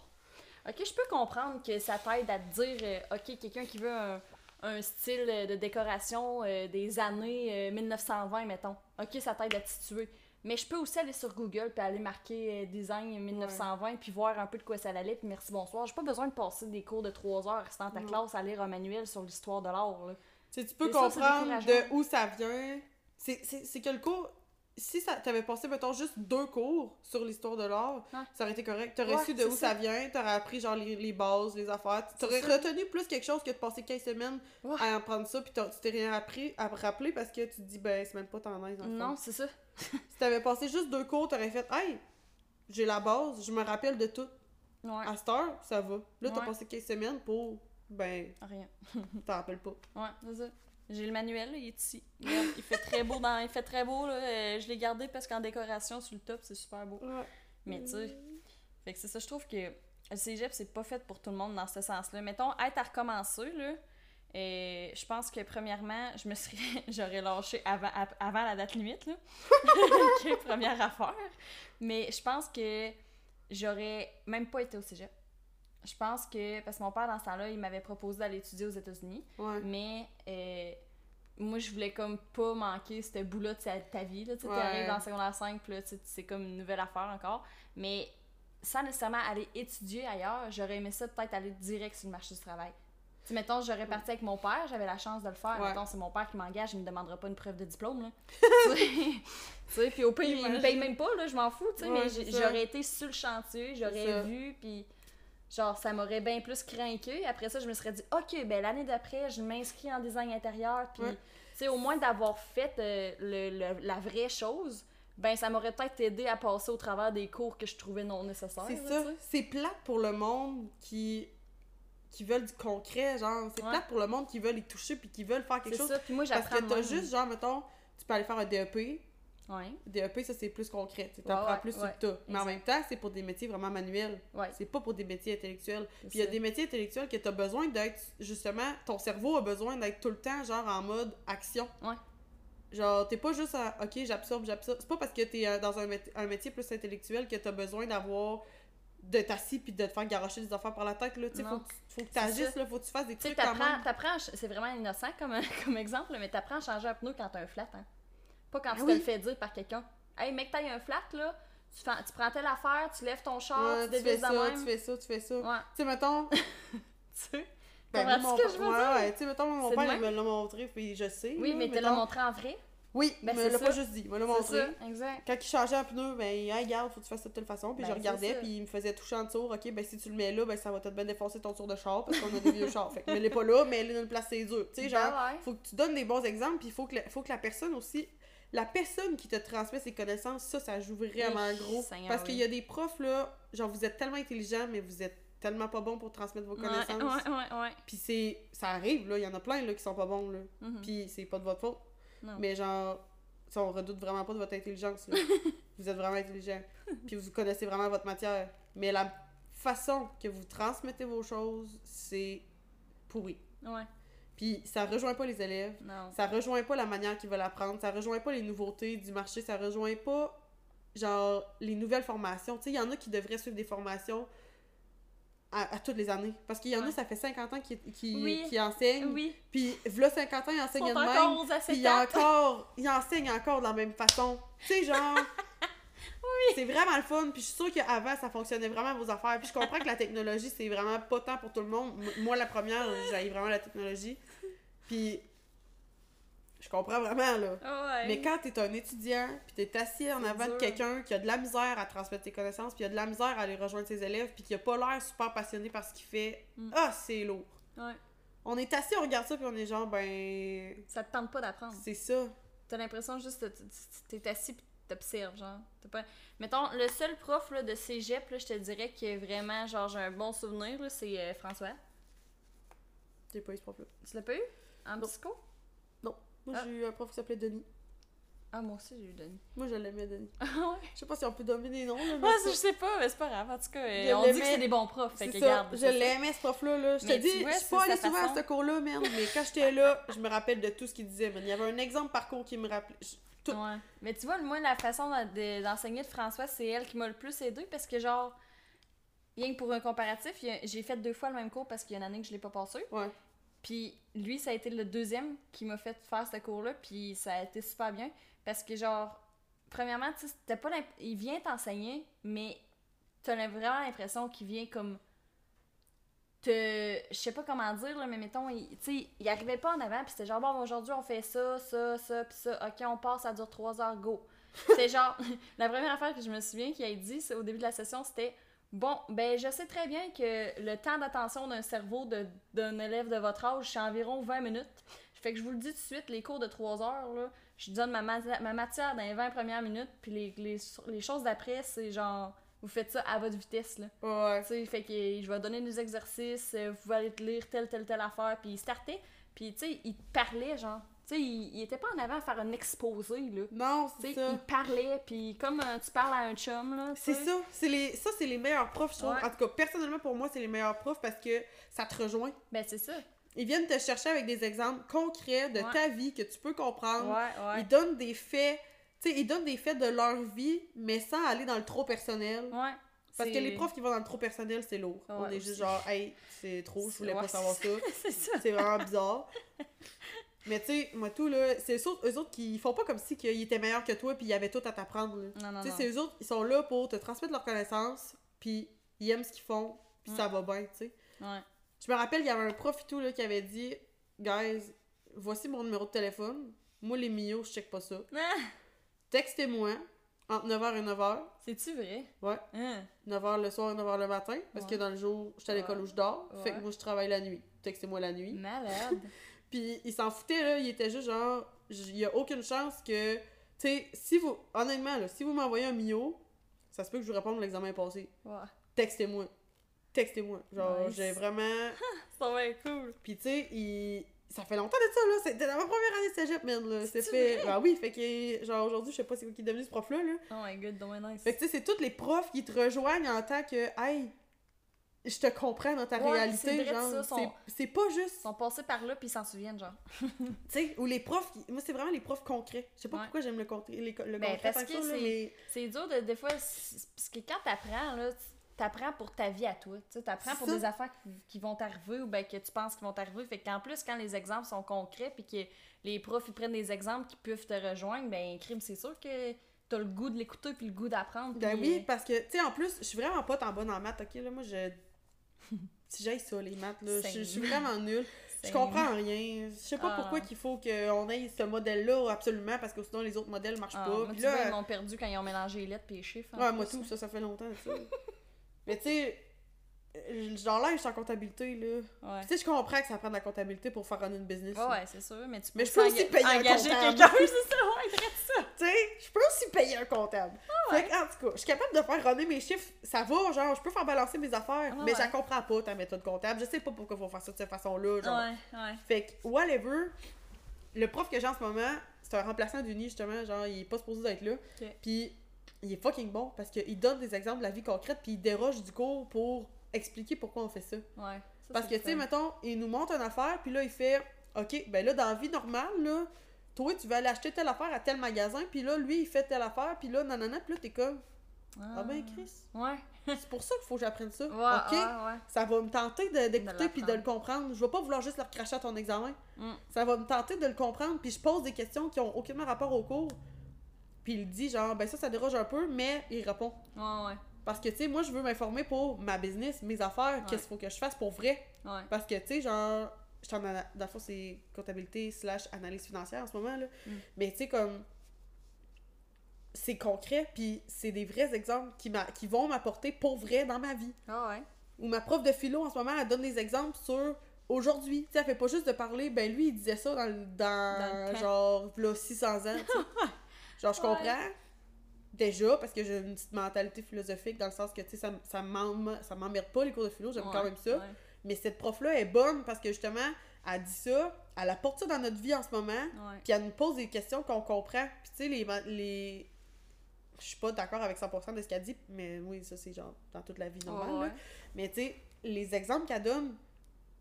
Ok, je peux comprendre que ça t'aide à te dire, euh, ok, quelqu'un qui veut un, un style euh, de décoration euh, des années euh, 1920, mettons. Ok, ça t'aide à te situer. Mais je peux aussi aller sur Google puis aller marquer euh, design 1920 puis voir un peu de quoi ça allait puis merci bonsoir. J'ai pas besoin de passer des cours de 3 heures restant ta classe à lire un manuel sur l'histoire de l'art. là. Tu sais, tu peux Et ça, c'est comprendre de où ça vient. C'est- C'est c'est que le cours, si ça t'avais passé, mettons, juste deux cours sur l'histoire de l'art, Ouais. ça aurait été correct. T'aurais Ouais, su de où ça, ça. vient, t'aurais appris genre les, les bases, les affaires. T'aurais retenu plus quelque chose que de passer 15 semaines Ouais. à apprendre ça, puis tu t'es rien appris à rappeler parce que tu te dis, ben, c'est même pas fond. Non, c'est ça. Si t'avais passé juste deux cours, t'aurais fait, hey, j'ai la base, je me rappelle de tout. Ouais. À cette heure, ça va. Là, t'as passé 15 semaines pour, ben, Rien. t'en rappelles pas. Ouais, c'est ça. J'ai le manuel, là, il est ici. Regarde, il fait très beau dans. Il fait très beau, là. Euh, je l'ai gardé parce qu'en décoration sur le top, c'est super beau. Ouais. Mais tu sais. Fait que c'est ça, je trouve que le cégep, c'est pas fait pour tout le monde dans ce sens-là. Mettons, être à recommencer, là. Et je pense que premièrement, je me serais. J'aurais lâché avant, avant la date limite, là. première affaire. Mais je pense que j'aurais même pas été au cégep. Je pense que. Parce que mon père, dans ce temps-là, il m'avait proposé d'aller étudier aux États-Unis. Ouais. Mais euh, moi, je voulais comme pas manquer ce bout-là de ta, ta vie. Tu Ouais. t'arrives dans le secondaire 5, puis là, c'est comme une nouvelle affaire encore. Mais sans nécessairement aller étudier ailleurs, j'aurais aimé ça peut-être aller direct sur le marché du travail. Tu mettons, j'aurais parti avec mon père, j'avais la chance de le faire. Ouais. Mettons, c'est mon père qui m'engage, il me demandera pas une preuve de diplôme. Là. tu sais, puis au pire, il me paye même pas, là, je m'en fous. tu sais, Ouais, mais j'aurais été sur le chantier, j'aurais vu, puis genre, ça m'aurait bien plus craqué. Après ça, je me serais dit, OK, ben l'année d'après, je m'inscris en design intérieur, puis, Ouais. tu sais, au moins d'avoir fait euh, le, le- la vraie chose, ben ça m'aurait peut-être aidé à passer au travers des cours que je trouvais non nécessaires. C'est ça. C'est plate pour le monde qui qui veulent du concret, genre. C'est Ouais. plate pour le monde qui veulent y toucher puis qui veulent faire quelque C'est chose. ça, puis moi, Parce que t'as juste, genre, mettons, tu peux aller faire un DEP. Ouais, DEP, ça, c'est plus concret. Tu apprends ouais, plus sur le tas. Mais en même temps, c'est pour des métiers vraiment manuels. C'est pas pour des métiers intellectuels. Puis il y a des métiers intellectuels que t'as besoin d'être, justement, ton cerveau a besoin d'être tout le temps, genre, en mode action. Genre, t'es pas juste à, ok, j'absorbe, j'absorbe. C'est pas parce que t'es euh, dans un, mét- un métier plus intellectuel que t'as besoin d'avoir, de t'assis puis de te faire garocher des affaires par la tête, là. Tu faut, que tu- faut que t'agisses, là, faut que tu fasses des Tu sais, trucs quand même. c'est vraiment innocent comme, comme exemple, mais t'apprends à changer un pneu quand t'as un flat, hein. Pas quand Ah tu te le fais dire par quelqu'un. Hey, mec, t'as un flat, là, tu, fais- tu prends telle affaire, tu lèves ton char, Ouais, tu tu fais ça, même. tu fais ça, tu fais ça. Ouais. Tu sais, mettons. Tu sais? Ben, mon ce que je veux ouais, dire? ouais, tu sais, mettons, mon père, il me l'a montré, puis je sais. Oui, là, mais te l'as montré en vrai? Oui, Ben, il me c'est l'a pas juste dit, il me l'a montré. ça, exact. Quand il changeait un pneu, ben, hey, regarde, faut que tu fasses ça de telle façon. Puis Ben, je c'est regardais, puis il me faisait toucher en tour. Ok, ben si tu le mets là, ben ça va te bien défoncer ton tour de char parce qu'on a des vieux chars. Fait que mets-les pas là, mais elle est dans une place, c'est dur. Tu sais, genre, Ben ouais. faut que tu donnes des bons exemples, puis il faut que, la, faut que la personne aussi. La personne qui te transmet ses connaissances, ça, ça joue vraiment Oui, gros. Seigneur, Parce oui. qu'il y a des profs, là, genre, vous êtes tellement intelligents, mais vous êtes tellement pas bons pour transmettre vos connaissances. ouais, ouais, ouais. Puis c'est. Ça arrive, là, il y en a plein, là, qui sont pas bons, là. Mhm. Puis c'est pas de votre faute. Non. Mais genre, ça, on redoute vraiment pas de votre intelligence. là. vous êtes vraiment intelligent. Puis vous connaissez vraiment votre matière. Mais la façon que vous transmettez vos choses, c'est pourri. Ouais, Puis ça rejoint pas les élèves. non. Ça rejoint pas la manière qu'ils veulent apprendre. Ça rejoint pas les nouveautés du marché. Ça rejoint pas, genre, les nouvelles formations. Tu sais, il y en a qui devraient suivre des formations à, à toutes les années. Parce qu'il y en a, ça fait 50 ans qui, qui, Oui. qui enseignent. Oui, Puis, v'là 50 ans, ils ils enseignent sont de même. Puis il acétates. encore, il enseigne encore de la même façon. Tu sais, genre. C'est vraiment le fun. Puis je suis sûre qu'avant, ça fonctionnait vraiment vos affaires. Puis je comprends que la technologie, c'est vraiment pas tant pour tout le monde. Moi, la première, j'ai vraiment la technologie. Puis je comprends vraiment, là. Ouais. Mais quand t'es un étudiant, puis t'es assis en avant de quelqu'un qui a de la misère à transmettre tes connaissances, puis a de la misère à aller rejoindre ses élèves, puis qui a pas l'air super passionné par ce qu'il fait, Mm. ah, c'est lourd. Ouais. On est assis, on regarde ça, puis on est genre, ben. Ça te tente pas d'apprendre. C'est ça. T'as l'impression juste que t'es assis pis t'observes, genre. T'as pas... Mettons, le seul prof là, de cégep, là, je te dirais que vraiment, genre, j'ai un bon souvenir, là, c'est euh, François. J'ai pas eu ce prof-là. Tu l'as pas eu? En Non. psycho? Moi, Ah. j'ai eu un prof qui s'appelait Denis. Ah, moi aussi, j'ai eu Denis. Moi, je l'aimais, Denis. Ah ouais? Je sais pas si on peut donner des noms, là, mais ça- je sais pas, mais c'est pas grave. En tout cas, euh, Je on dit que c'est des bons profs, fait que ça. je l'aimais, ce prof-là. Là. Je te Mais dis, tu vois, je suis pas allée souvent à ce cours-là, merde, mais quand j'étais là, je me rappelle de tout ce qu'il disait. Il y avait un exemple par cours qui me rappelait. je- tout. Ouais. Mais tu vois, moi, la façon d'en- de- d'enseigner de François, c'est elle qui m'a le plus aidé parce que, genre, rien que pour un comparatif, j'ai fait deux fois le même cours parce qu'il y a une année que je l'ai pas passé. Ouais. Puis lui, ça a été le deuxième qui m'a fait faire ce cours-là, puis ça a été super bien. Parce que, genre, premièrement, tu sais, pas il vient t'enseigner, mais t'as vraiment l'impression qu'il vient comme te. Je sais pas comment dire, là, mais mettons, il, tu sais, il arrivait pas en avant, puis c'était genre, bon, aujourd'hui, on fait ça, ça, ça, puis ça, ok, on passe, ça dure trois heures, go. C'est genre, la première affaire que je me souviens qu'il a dit au début de la session, c'était Bon, ben je sais très bien que le temps d'attention d'un cerveau de- d'un élève de votre âge, c'est environ 20 minutes. Fait que je vous le dis tout de suite, les cours de 3 heures, là, je donne ma, ma- ma matière dans les 20 premières minutes, puis les, les, les choses d'après, c'est genre, vous faites ça à votre vitesse, là. Ouais. Tu sais, fait que je vais donner des exercices, euh, vous allez te lire telle, telle, telle affaire, puis il startait, puis tu sais, il parlait, genre. Tu sais, il, il était pas en avant à faire un exposé, là. Non, c'est ça. il parlait, puis comme euh, tu parles à un chum, là. C'est ça. C'est les... Ça, c'est les meilleurs profs, je trouve. Ouais. En tout cas, personnellement, pour moi, c'est les meilleurs profs parce que ça te rejoint. Ben, c'est ça. Ils viennent te chercher avec des exemples concrets de Ouais. ta vie que tu peux comprendre. Ouais. Ils donnent des faits. Tu sais, ils donnent des faits de leur vie, mais sans aller dans le trop personnel. Ouais. Parce que les profs qui vont dans le trop personnel, c'est lourd. On est juste genre, hey, c'est trop, je voulais pas savoir ça. c'est ça. C'est vraiment bizarre. Mais tu sais, moi tout là, c'est eux autres, eux autres qui font pas comme si qu'ils étaient meilleurs que toi puis ils avaient tout à t'apprendre. Non, non, Tu sais, c'est eux autres, ils sont là pour te transmettre leurs connaissances, puis ils aiment ce qu'ils font, puis Mm. ça va bien, tu sais. Ouais. Je me rappelle, il y avait un prof et tout là, qui avait dit Guys, voici mon numéro de téléphone. Moi, les mios, je check pas ça. Ah, Textez-moi entre 9h et 9h. C'est-tu vrai? Ouais. Hein? 9h 9h le soir et 9h le matin. Parce Ouais. que dans le jour, je suis à l'école Ouais. où je dors. Fait que moi, je travaille la nuit. Textez-moi la nuit. Malade. Puis il s'en foutait, là. Il était juste genre, il y a aucune chance que. Tu sais, si vous. Honnêtement, là, si vous m'envoyez un mio, ça se peut que je vous réponde l'examen passé. Ouais. Textez-moi. Textez-moi. Genre, Nice. j'ai vraiment. Ça va être cool. Puis tu sais, il... ça fait longtemps de ça, là. C'était dans ma première année de cégep, man, là. C'est fait. Ah oui, fait que, genre, aujourd'hui, je sais pas c'est quoi qui est devenu ce prof-là, là. Oh my god, donc nice. Fait que tu sais, c'est tous les profs qui te rejoignent en tant que, hey, je te comprends dans ta Ouais, réalité, genre. C'est- pas juste. Ils sont passés par là puis ils s'en souviennent, genre. Tu sais, ou les profs, qui- moi, c'est vraiment les profs concrets. Je sais pas Ouais. pourquoi j'aime le, concret, les le Ben, concret parce que c'est- mais. C'est dur de, des fois, parce que quand t'apprends, là, t'apprends pour ta vie à toi. Tu t'apprends pour ça. des affaires qui, qui vont t'arriver ou ben que tu penses qu'ils vont t'arriver. Fait qu'en plus, quand les exemples sont concrets puis que les profs ils prennent des exemples qui peuvent te rejoindre, ben, crime, c'est sûr que t'as le goût de l'écouter puis le goût d'apprendre. Ben oui, euh, parce que, tu sais, en plus, je suis vraiment pas tant bonne en maths, ok? Là, moi, je. Si j'aille ça, les maths, là, je je suis vraiment nulle. Je comprends rien. Je sais pas Ah. pourquoi qu'il faut qu'on ait ce modèle-là absolument parce que sinon les autres modèles marchent Ah, pas. moi, tu là, vois, ils m'ont perdu quand ils ont mélangé les lettres et les chiffres. en Ouais, moi tout, ça, ça fait longtemps, ça. Mais tu sais, genre là, je suis en comptabilité, là. Ouais. Tu sais, je comprends que ça prend de la comptabilité pour faire runner une business. Là. ouais, c'est sûr, mais tu peux, Mais je peux aussi payer un engager comptable. quelqu'un, c'est ça, ouais, ça. Tu sais, je peux aussi payer un comptable. ouais. Fait que, en tout cas, je suis capable de faire runner mes chiffres, ça va, genre, je peux faire balancer mes affaires, Ouais, mais je comprends pas, ta méthode comptable. Je sais pas pourquoi faut faire ça de cette façon-là, genre. Ouais, ouais. Fait que, whatever, le prof que j'ai en ce moment, c'est un remplaçant d'Uni, justement, genre, il est pas supposé d'être là. Puis, il est fucking bon parce qu'il donne des exemples de la vie concrète, puis il déroge du cours pour expliquer pourquoi on fait ça. Ouais. Ça, Parce que, tu sais, le mettons, il nous montre une affaire, puis là, il fait OK, ben là, dans la vie normale, là, toi, tu vas aller acheter telle affaire à tel magasin, puis là, lui, il fait telle affaire, puis là, nanana, puis là, t'es comme Ah ben, Chris, Ouais. c'est pour ça qu'il faut que j'apprenne ça. Ouais, OK, ouais, ouais. ça va me tenter d'écouter puis de le comprendre. Je vais pas vouloir juste leur cracher à ton examen. Mm. Ça va me tenter de le comprendre, puis je pose des questions qui ont aucunement rapport au cours. Puis il dit genre, ben ça, ça déroge un peu, mais il répond. Ouais, ouais. Parce que, tu sais, moi, je veux m'informer pour ma business, mes affaires, qu'est-ce qu'il faut que je fasse pour vrai. Ouais. Parce que, tu sais, genre, je suis en ana- dans le fond, c'est comptabilité slash analyse financière en ce moment, là. Mm. Mais, tu sais, comme, c'est concret, puis c'est des vrais exemples qui, qui vont m'apporter pour vrai dans ma vie. Ah ouais. Ou ma prof de philo, en ce moment, elle donne des exemples sur aujourd'hui. Tu sais, elle fait pas juste de parler, ben lui, il disait ça dans, dans, Dans genre, là, 600 ans. Genre, je Ouais. Déjà, parce que j'ai une petite mentalité philosophique dans le sens que, tu sais, ça, ça m'em- ça m'emmerde pas les cours de philo, j'aime quand même ça. ouais. Mais cette prof-là est bonne parce que justement, elle dit ça, elle apporte ça dans notre vie en ce moment, puis elle nous pose des questions qu'on comprend. Puis tu sais, les, les... Je suis pas d'accord avec 100% de ce qu'elle dit, mais oui, ça c'est genre dans toute la vie normale. Ouais, là. ouais. Mais tu sais, les exemples qu'elle donne,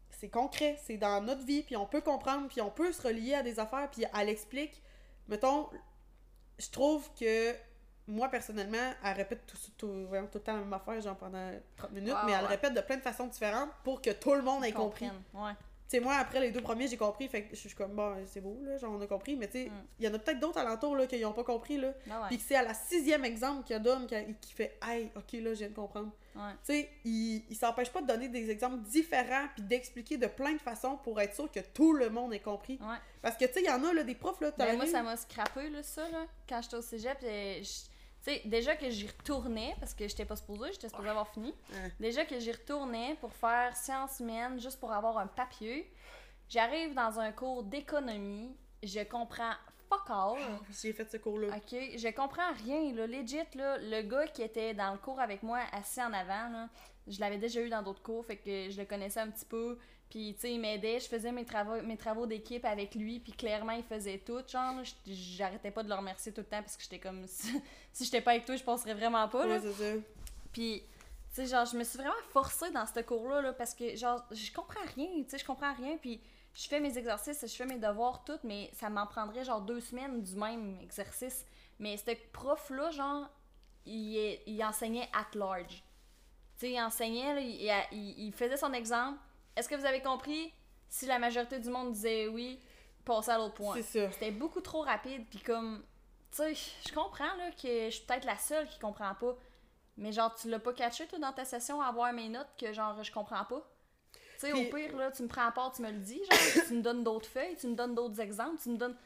c'est concret, c'est dans notre vie, puis on peut comprendre, puis on peut se relier à des affaires, puis elle explique. Mettons, je trouve que moi personnellement, elle répète tout, tout, voyons, tout le temps la même affaire, genre pendant 30 minutes, mais elle ouais. répète de plein de façons différentes pour que tout le monde ait compris. Ouais. Tu sais, moi, après les deux premiers, j'ai compris, fait que je suis comme, bon, c'est beau, là, genre, on a compris, mais tu sais, Mm. il y en a peut-être d'autres alentours, là, qui n'ont pas compris, là. Ah ouais. Puis que c'est à la sixième exemple qu'elle donne, qui fait, hey, ok, là, je viens de comprendre. Tu sais, il, il s'empêche pas de donner des exemples différents, puis d'expliquer de plein de façons pour être sûr que tout le monde ait compris. Parce que, tu sais, il y en a, là, des profs, là, Ben, moi, ça m'a scrappé, là, ça, là, quand j'étais au cégep. et Tu sais, déjà que j'y retournais, parce que j'étais pas supposée, j'étais supposée avoir fini. Ouais. Déjà que j'y retournais pour faire sciences humaines, juste pour avoir un papier. J'arrive dans un cours d'économie, je comprends fuck all. J'ai fait ce cours-là. Ok, je comprends rien, là. Legit, là, le gars qui était dans le cours avec moi, assis en avant, là, je l'avais déjà eu dans d'autres cours, fait que je le connaissais un petit peu. Puis, tu sais, il m'aidait, je faisais mes travaux, mes travaux d'équipe avec lui, puis clairement, il faisait tout. Genre, j'arrêtais pas de le remercier tout le temps parce que j'étais comme. Si, si j'étais pas avec toi, je passerais vraiment pas, là. Ouais, c'est ça. Puis, tu sais, genre, je me suis vraiment forcée dans ce cours-là, là, parce que, genre, je comprends rien, tu sais, je comprends rien, puis je fais mes exercices, je fais mes devoirs, tout, mais ça m'en prendrait, genre, deux semaines du même exercice. Mais ce prof-là, genre, il, est- il enseignait at large. Tu sais, il enseignait, là, il, il- il faisait son exemple. Est-ce que vous avez compris? Si la majorité du monde disait oui, passez à l'autre point? C'est ça. C'était beaucoup trop rapide, puis comme, tu sais, je comprends là que je suis peut-être la seule qui comprend pas, mais genre, tu l'as pas catché toi dans ta session à avoir mes notes que genre, je comprends pas? Tu sais, au pire, là, tu me prends à part, tu me le dis, genre, tu me donnes d'autres feuilles, tu me donnes d'autres exemples, tu me donnes.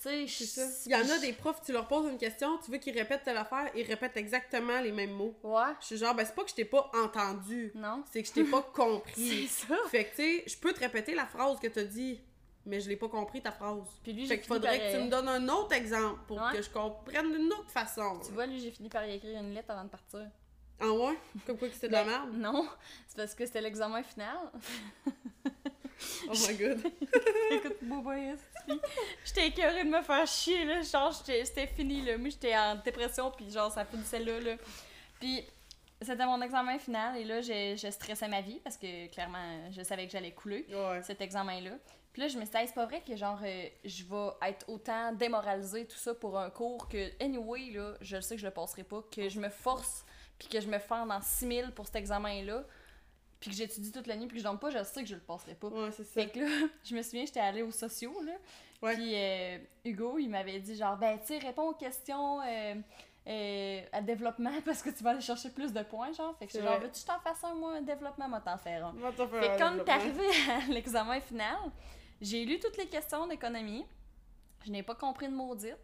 Tu sais. Il y en a des profs, tu leur poses une question, tu veux qu'ils répètent telle affaire, ils répètent exactement les mêmes mots. Ouais, Je suis genre, ben c'est pas que je t'ai pas entendu, non. c'est que je t'ai pas compris. C'est ça. Fait que, tu sais, je peux te répéter la phrase que t'as dit, mais je l'ai pas compris ta phrase. Puis lui, Fait qu'il faudrait par, que tu me donnes un autre exemple pour Ouais. que je comprenne d'une autre façon. Tu vois, lui, j'ai fini par y écrire une lettre avant de partir. Ah ouais? Comme quoi que c'était de la Ben, merde? Non, c'est parce que c'était l'examen final. Oh my god. Écoute, esti. J'étais écœurée de me faire chier, là. Genre, j'étais- c'était fini, là. Moi, j'étais en dépression, puis genre, ça finissait là, là. Puis, c'était mon examen final, et là, je, je stressais ma vie, parce que, clairement, je savais que j'allais couler, Ouais. cet examen-là. Puis là, je me suis dit, Hey, c'est pas vrai que, genre, euh, je vais être autant démoralisée, tout ça, pour un cours que, anyway, là, je le sais que je le passerai pas, que je me force, puis que je me fende en 6000 pour cet examen-là, puis que j'étudie toute la nuit, puis que je dorme pas, je sais que je le passerai pas. Ouais, c'est ça. Fait que là, je me souviens, j'étais allée aux sociaux, là. Ouais. Puis euh, Hugo, il m'avait dit genre, ben, tu sais, réponds aux questions, euh, euh, à développement parce que tu vas aller chercher plus de points, genre. Fait que c'est genre, veux-tu que je t'en fasse un, moi, un développement, moi, t'en faire un. Va t'en faire Fait que quand t'es arrivé à l'examen final, j'ai lu toutes les questions d'économie. Je n'ai pas compris une maudite.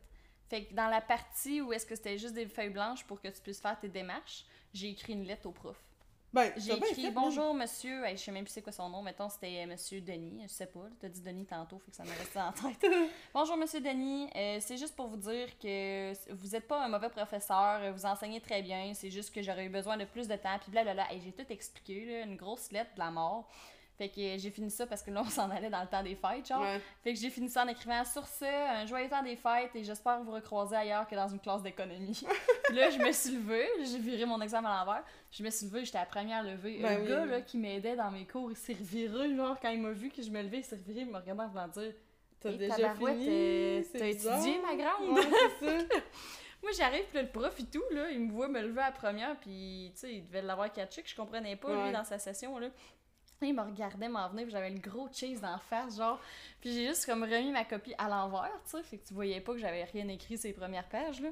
Fait que dans la partie où est-ce que c'était juste des feuilles blanches pour que tu puisses faire tes démarches, j'ai écrit une lettre au prof. Ben, J'ai écrit fait, bonjour monsieur, Hey, je sais même plus c'est quoi son nom, mettons c'était euh, monsieur Denis, je sais pas, t'as dit Denis tantôt, fait que ça m'a resté en tête. bonjour monsieur Denis, Euh, c'est juste pour vous dire que vous êtes pas un mauvais professeur, euh, vous enseignez très bien, c'est juste que j'aurais eu besoin de plus de temps, puis blablabla, et j'ai tout expliqué, là, une grosse lettre de la mort. Fait que j'ai fini ça parce que là on s'en allait dans le temps des fêtes, genre. Ouais. Fait que j'ai fini ça en écrivant sur ce, un joyeux temps des fêtes et j'espère vous recroiser ailleurs que dans une classe d'économie. Là, je me suis levée, j'ai viré mon examen à l'envers. Je me suis levée, j'étais la première levée. Ben oui. gars là, qui m'aidait dans mes cours, il s'est reviré, genre, quand il m'a vu que je me levais, il s'est reviré, il me regardait en voulant dire T'as Hey, déjà fini? euh, t'as étudié, ma grande? Ouais. Moi, j'arrive, puis le prof et tout, là, il me voit me lever à la première, puis, tu sais, il devait l'avoir catché, que je comprenais pas, Ouais. lui, dans sa session, là. Il me regardait m'en venir, j'avais le gros cheese dans la face, genre. Puis j'ai juste comme remis ma copie à l'envers, tu sais, fait que tu voyais pas que j'avais rien écrit les premières pages, là.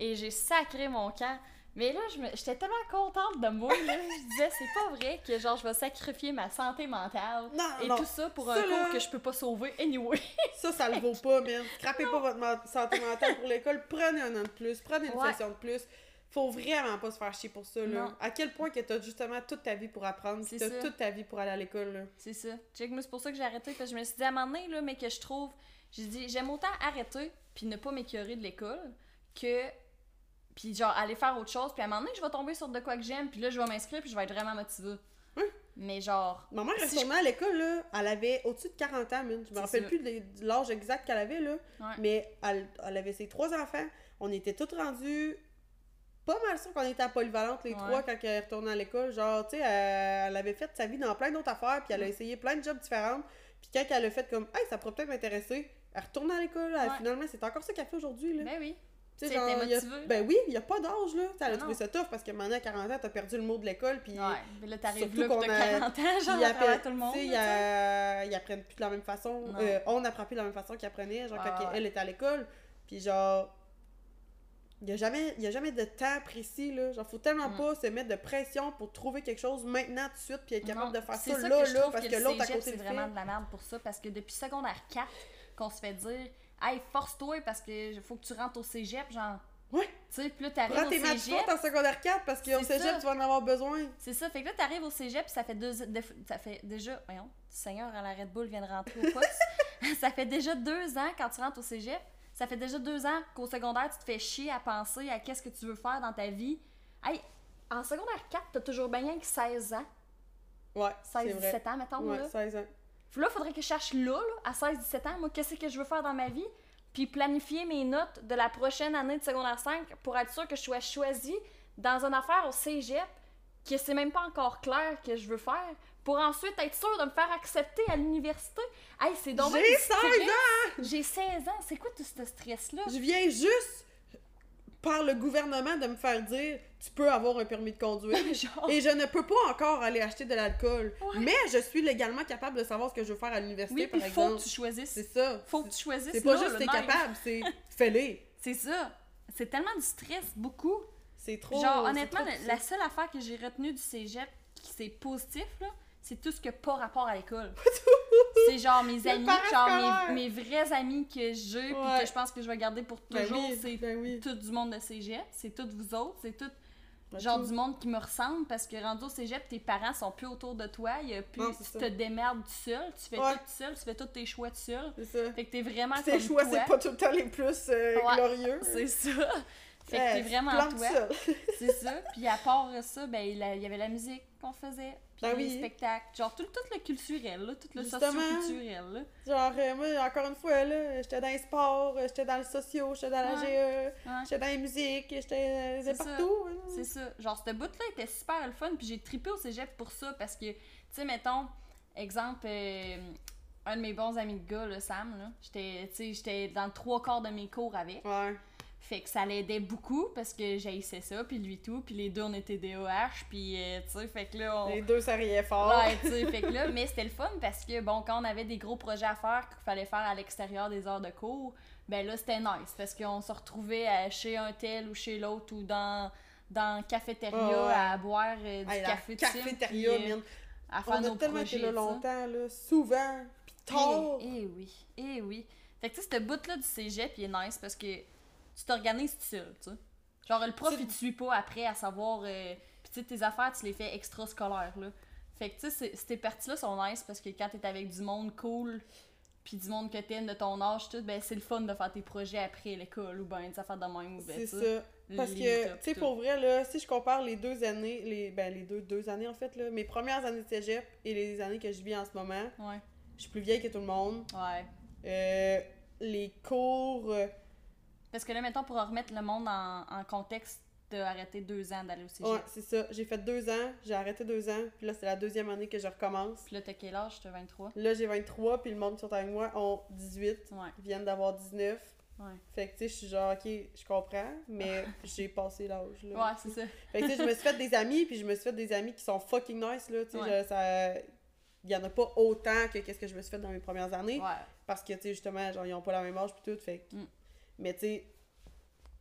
Et j'ai sacré mon camp. Mais là, j'étais tellement contente de moi, là. Je disais, c'est pas vrai que, genre, je vais sacrifier ma santé mentale Non, et non. tout ça pour Ça, un là- cours que je peux pas sauver anyway. Ça, ça le vaut pas, man. Scrapez pas votre santé mentale pour l'école. Prenez un an de plus. Prenez une Ouais. session de plus. Faut vraiment pas se faire chier pour ça, là. Non. À quel point que t'as justement toute ta vie pour apprendre, t'as ça. toute ta vie pour aller à l'école. C'est ça. Check, moi, c'est pour ça que j'ai arrêté. Parce que je me suis dit à un moment donné, là, mais que je trouve. J'ai dit, j'aime autant arrêter puis ne pas m'écœurer de l'école que. Puis genre, aller faire autre chose. Puis à un moment donné, je vais tomber sur de quoi que j'aime. Puis là, je vais m'inscrire puis je vais être vraiment motivée. Oui. Mais genre. Ma mère, Si retournait à l'école, là, elle avait au-dessus de 40 ans, man. Je me rappelle ça. plus de l'âge exact qu'elle avait, là. Ouais. Mais elle, elle avait ses trois enfants. On était toutes rendus pas mal sûrs qu'on était à polyvalente, les Ouais. trois, quand elle retournait à l'école. Genre, tu sais, elle, elle avait fait sa vie dans plein d'autres affaires, puis elle a essayé plein de jobs différents. Puis quand elle a fait comme, hey, ça pourrait peut-être m'intéresser, elle retourne à l'école. Ouais. Finalement, c'est encore ça qu'elle fait aujourd'hui, là. Ben oui. Tu sais, genre, y a-. Ben oui, il n'y a pas d'âge, là. Tu sais, elle a Non. trouvé ça tough parce que maintenant, à 40 ans, t'as perdu le mot de l'école, puis. Ouais. Mais là, t'arrives là, t'as a- 40 ans, genre, Ils appellent- tout le monde. tu sais, là, ils, apprennent plus de la même façon. Euh, on n'apprend plus de la même façon qu'ils apprenaient, genre Ah, quand ouais. elle était à l'école. Puis genre, il n'y a, jamais- y a jamais de temps précis, là. Genre, faut tellement Mm. pas se mettre de pression pour trouver quelque chose maintenant, tout de suite, puis être capable Non, de faire ça, ça là, que là, parce que, l'autre à cégep, côté c'est vraiment de la merde pour ça parce que depuis secondaire 4 qu'on se fait dire hey force-toi parce que faut que tu rentres au cégep genre Ouais. tu sais puis là t'arrives au tes maths cégep en secondaire 4 parce qu'au cégep, ça. tu vas en avoir besoin. c'est ça fait que là t'arrives au cégep puis ça fait deux de- ça fait déjà voyons Seigneur à la Red Bull vient de rentrer au poste ça fait déjà deux ans quand tu rentres au cégep ça fait déjà deux ans qu'au secondaire tu te fais chier à penser à qu'est-ce que tu veux faire dans ta vie. Hey en secondaire 4 t'as toujours bien rien que 16 ans. Ouais, c'est 16 vrai. 17 ans mettons Ouais, là. 16 ans. Là, il faudrait que je cherche là, là, à 16-17 ans, moi, qu'est-ce que je veux faire dans ma vie, puis planifier mes notes de la prochaine année de secondaire 5 pour être sûr que je sois choisie dans une affaire au cégep que c'est même pas encore clair que je veux faire, pour ensuite être sûre de me faire accepter à l'université. Hey, c'est bien J'ai du stress. 16 ans! J'ai 16 ans! C'est quoi tout ce stress-là? Je viens juste par le gouvernement de me faire dire tu peux avoir un permis de conduire. Genre, Et je ne peux pas encore aller acheter de l'alcool. Ouais. Mais je suis légalement capable de savoir ce que je veux faire à l'université, oui, par puis faut exemple. que tu choisisses. C'est ça. Faut que tu choisisses. C'est pas juste t'es capable, c'est fais-les. C'est ça. C'est tellement du stress, beaucoup. C'est trop. Genre, honnêtement, trop la, la seule affaire que j'ai retenue du cégep qui c'est positif, là, c'est tout ce qui n'a pas rapport à l'école. c'est genre mes amis, genre mes, mes vrais amis que j'ai, puis que je pense que je vais garder pour Ben toujours, oui, c'est ben oui. tout du monde de cégep, c'est tout vous autres, c'est tout Ben genre tout. du monde qui me ressemble parce que rendu au cégep, tes parents sont plus autour de toi, il y a plus, Non, tu ça. te démerdes tout seul, tu fais Ouais. tout seul, tu fais tous tes choix tout seul. C'est ça. Fait que t'es vraiment Tes choix, toi. c'est pas tout le temps les plus euh, Ouais, glorieux. C'est ça. Fait que t'es vraiment toi. C'est ça. Puis à part ça, ben il y avait la musique qu'on faisait, Ben les oui. spectacles, genre tout, tout le culturel, là, tout le socio-culturel. là. Genre, euh, moi, encore une fois, là, j'étais dans les sports, euh, j'étais dans le socio, j'étais dans la Ouais. GE, Ouais. j'étais dans la musique, j'étais euh, C'est partout. hein. C'est ça. Genre, ce bout-là était super le fun, puis j'ai trippé au cégep pour ça, parce que, tu sais, mettons, exemple, euh, un de mes bons amis de gars, là, Sam, là, j'étais, j'étais dans le trois quarts de mes cours avec. Ouais. Fait que ça l'aidait beaucoup parce que j'haïssais ça, puis lui tout, puis les deux on était DOH, puis euh, tu sais, fait que là on... Les deux, ça riait fort. Ouais, tu sais, fait que là, mais c'était le fun parce que bon, quand on avait des gros projets à faire qu'il fallait faire à l'extérieur des heures de cours, ben là c'était nice parce qu'on se retrouvait à- chez un tel ou chez l'autre ou dans dans cafétéria ouais. à boire euh, du Hey, café de cafétéria, puis, euh, à faire On a nos tellement projets, été là longtemps, là. Souvent. Tard. Eh, eh oui, eh oui. Fait que tu sais, ce bout-là du cégep, il est nice parce que tu t'organises tout seul, tu sais. Genre, le prof, il te suit pas après à savoir. euh, Puis tu sais, tes affaires, tu les fais extrascolaires, là. Fait que tu sais, c'est- ces parties-là sont nice parce que quand t'es avec du monde cool, puis du monde que t'aimes de ton âge, tout, ben c'est le fun de faire tes projets après l'école ou ben des affaires de même ou ben, C'est ça. Parce que, tu sais, pour vrai, là, si je compare les deux années, les, ben, les deux, deux années en fait, là, mes premières années de cégep et les années que je vis en ce moment, Ouais, je suis plus vieille que tout le monde. ouais. Euh, les cours. Parce que là, mettons, pour remettre le monde en, en contexte, t'as arrêté deux ans d'aller au cégep. ouais, c'est ça. J'ai fait deux ans, j'ai arrêté deux ans, puis là, c'est la deuxième année que je recommence. Puis là, t'as quel âge? T'as 23? Là, j'ai 23, puis le monde qui sont avec moi ont 18, Ouais, ils viennent d'avoir 19. ouais. Fait que, tu sais, je suis genre, ok, je comprends, mais j'ai passé l'âge, là. Ouais, c'est ça. Fait que, tu sais, je me suis fait des amis, puis je me suis fait des amis qui sont fucking nice, là. Tu sais, Ouais. ça. Il y en a pas autant que qu'est-ce que je me suis fait dans mes premières années. Ouais. Parce que, tu sais, justement, genre, ils ont pas la même âge, puis tout. Fait que- Mm. Mais, tu sais,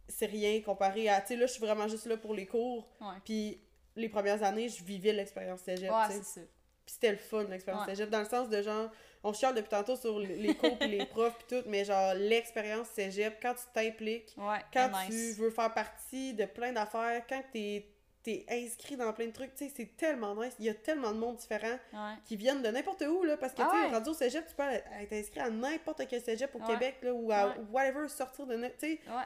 c'est rien comparé à. Tu sais, là, je suis vraiment juste là pour les cours. Puis les premières années, je vivais l'expérience cégep, Ouais, c'est ça. Puis c'était le fun, l'expérience Ouais. cégep, dans le sens de genre, on chiale depuis tantôt sur les cours puis les profs puis tout, mais genre, l'expérience cégep, quand tu t'impliques, Ouais, quand nice. tu veux faire partie de plein d'affaires, quand t'es es inscrit dans plein de trucs, tu sais, c'est tellement nice. Il y a tellement de monde différent Ouais. qui viennent de n'importe où, là, parce que, Ah tu sais, ouais. rendu au cégep, tu peux être inscrit à n'importe quel cégep au Ouais. Québec, là, ou à whatever, sortir de... Tu sais, Ouais.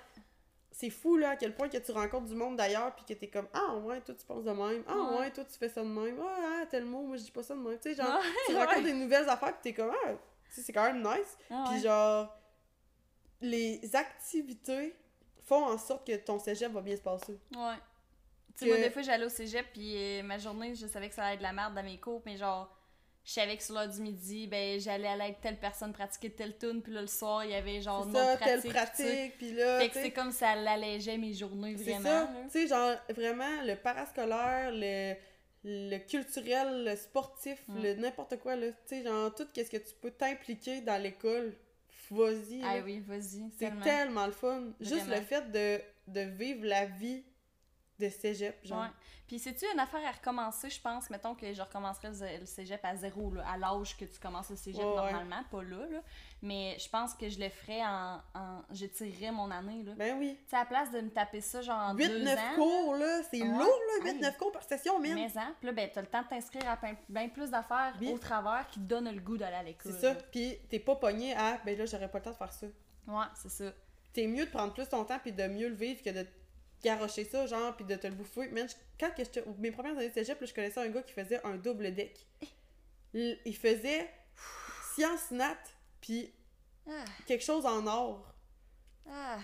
c'est fou, là, à quel point que tu rencontres du monde d'ailleurs, puis que t'es comme, ah ouais, toi, tu penses de même. Ah Ouais. toi, tu fais ça de même. Ah, ah, tel mot, moi, je dis pas ça de même. Tu sais, genre, tu rencontres des nouvelles affaires, puis t'es comme, ah, tu sais, c'est quand même nice. Ah Puis genre, les activités font en sorte que ton cégep va bien se passer. Ouais. Tu sais, Que- moi, des fois, j'allais au cégep, puis euh, ma journée, je savais que ça allait être de la merde dans mes cours, mais genre, je savais que sur l'heure du midi, ben, j'allais aller avec telle personne pratiquer telle tune, puis là, le soir, il y avait genre C'est une ça, autre telle pratique. pratique, puis là, Fait que c'est comme ça l'allégeait mes journées, C'est vraiment. ça, là. tu sais, genre, vraiment, le parascolaire, le, le culturel, le sportif, Mm. le n'importe quoi, là, tu sais, genre, tout ce que tu peux t'impliquer dans l'école, vas-y. Ah oui, vas-y, C'est tellement. tellement le fun. Juste le fait de, de vivre la vie de cégep, genre. Ouais. Puis c'est-tu une affaire à recommencer, je pense, mettons que je recommencerais le cégep à zéro, là, à l'âge que tu commences le cégep Ouais, ouais. normalement, pas là, là. Mais je pense que je le ferais en... en j'étirerais mon année, là. Ben oui. Tu sais, à la place de me taper ça genre en deux 8-9 ans... cours, là, c'est lourd, là, 8-9 Hey. cours par session, man. Mais hein, puis là, ben, t'as le temps de t'inscrire à bien plus d'affaires Oui. au travers qui te donnent le goût d'aller à l'école. C'est ça. Puis t'es pas pogné à, ben là, j'aurais pas le temps de faire ça. Ouais, c'est ça. T'es mieux de prendre plus ton temps puis de mieux le vivre que de garrocher ça, genre, puis de te le bouffer. Je- quand que j'étais- mes premières années de cégep, là, je connaissais un gars qui faisait un double deck. Il faisait science nat puis Ah, quelque chose en or. ah,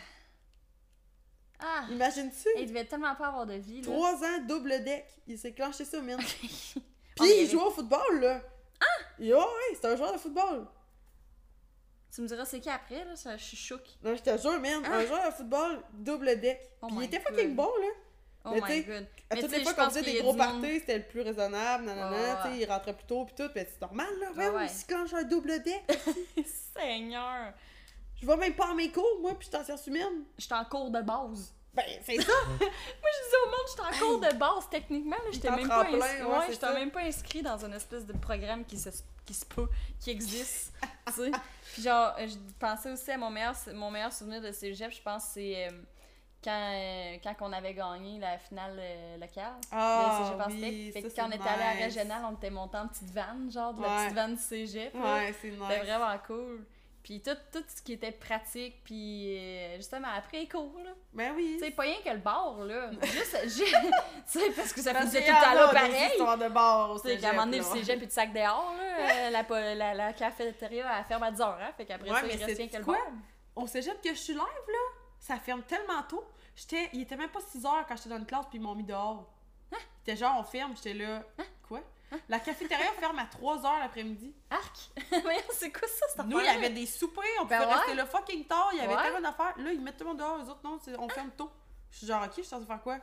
ah. Imagine-tu? Il devait tellement pas avoir de vie, là. Trois ans, double deck. Il s'est clenché ça, man. Oh, Puis il jouait au football, là. Ah! ouais, ouais, c'est un joueur de football. Tu me diras c'est qui après, là? Ça, je suis choquée. Non, je te jure, man. Un joueur de football, double deck. Oh Puis il était fucking bon, là. Oh Mais my god. À Mais toutes les fois je qu'on faisait des gros parties, c'était le plus raisonnable, nanana, Ouais, tu sais, il rentrait plus tôt pis tout, pis c'est normal là, ouais, Ouais, ouais. si quand j'ai un double deck, Seigneur! je vais même pas mes cours, moi, pis je suis en sciences humaines. J'étais en cours de base. Ben, c'est ça! Moi, je disais au monde, j'étais en cours de base, techniquement. là, J'étais même, pas inscrit- ouais, ouais, j'étais même pas inscrit dans une espèce de programme qui se, qui se peut, qui existe. tu sais. Puis genre, euh, je pensais aussi à mon meilleur, mon meilleur souvenir de cégep, je pense, c'est euh, quand, euh, quand on avait gagné la finale euh, locale. Ah, en oui. Fait ça, que quand on était allé à régionale, on était monté en petite vanne, genre de la Ouais. petite vanne du cégep. Ouais, c'est nice. C'était vraiment cool. Puis tout, tout ce qui était pratique, puis euh, justement après cours, là. Ben oui. Sais, pas rien que le bar, là. Juste, j'ai- tu sais, parce que ça faisait tout le temps là pareil. histoires de bar au cégep, qu'à un moment donné, le cégep et de sac dehors, là. euh, la, la, la cafétéria, elle ferme à 10 heures, hein. Fait qu'après Ouais, ça, il reste rien c'est que le quoi? bar. Au cégep que je suis live, là, ça ferme tellement tôt. J'étais, il était même pas 6 heures quand j'étais dans une classe, puis ils m'ont mis dehors. C'était genre, on ferme, j'étais là. Quoi? La cafétéria ferme à 3h l'après-midi. Arc! C'est quoi ça, cette Nous, il y avait des soupers, on Ben pouvait ouais. rester là fucking tard, il y avait Ouais. tellement d'affaires. Là, ils mettent tout le monde dehors, eux autres, non, on ferme tôt. Je suis genre, ok, je suis censée faire quoi?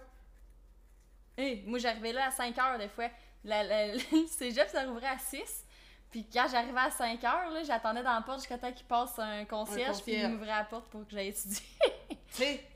Hey, moi, j'arrivais là à 5 heures des fois. La, la- le cégep, ça rouvrait à 6. Puis quand j'arrivais à 5 heures, là, j'attendais dans la porte jusqu'à temps qu'il passe un concierge, puis il m'ouvrait la porte pour que j'aille étudier. Tu sais,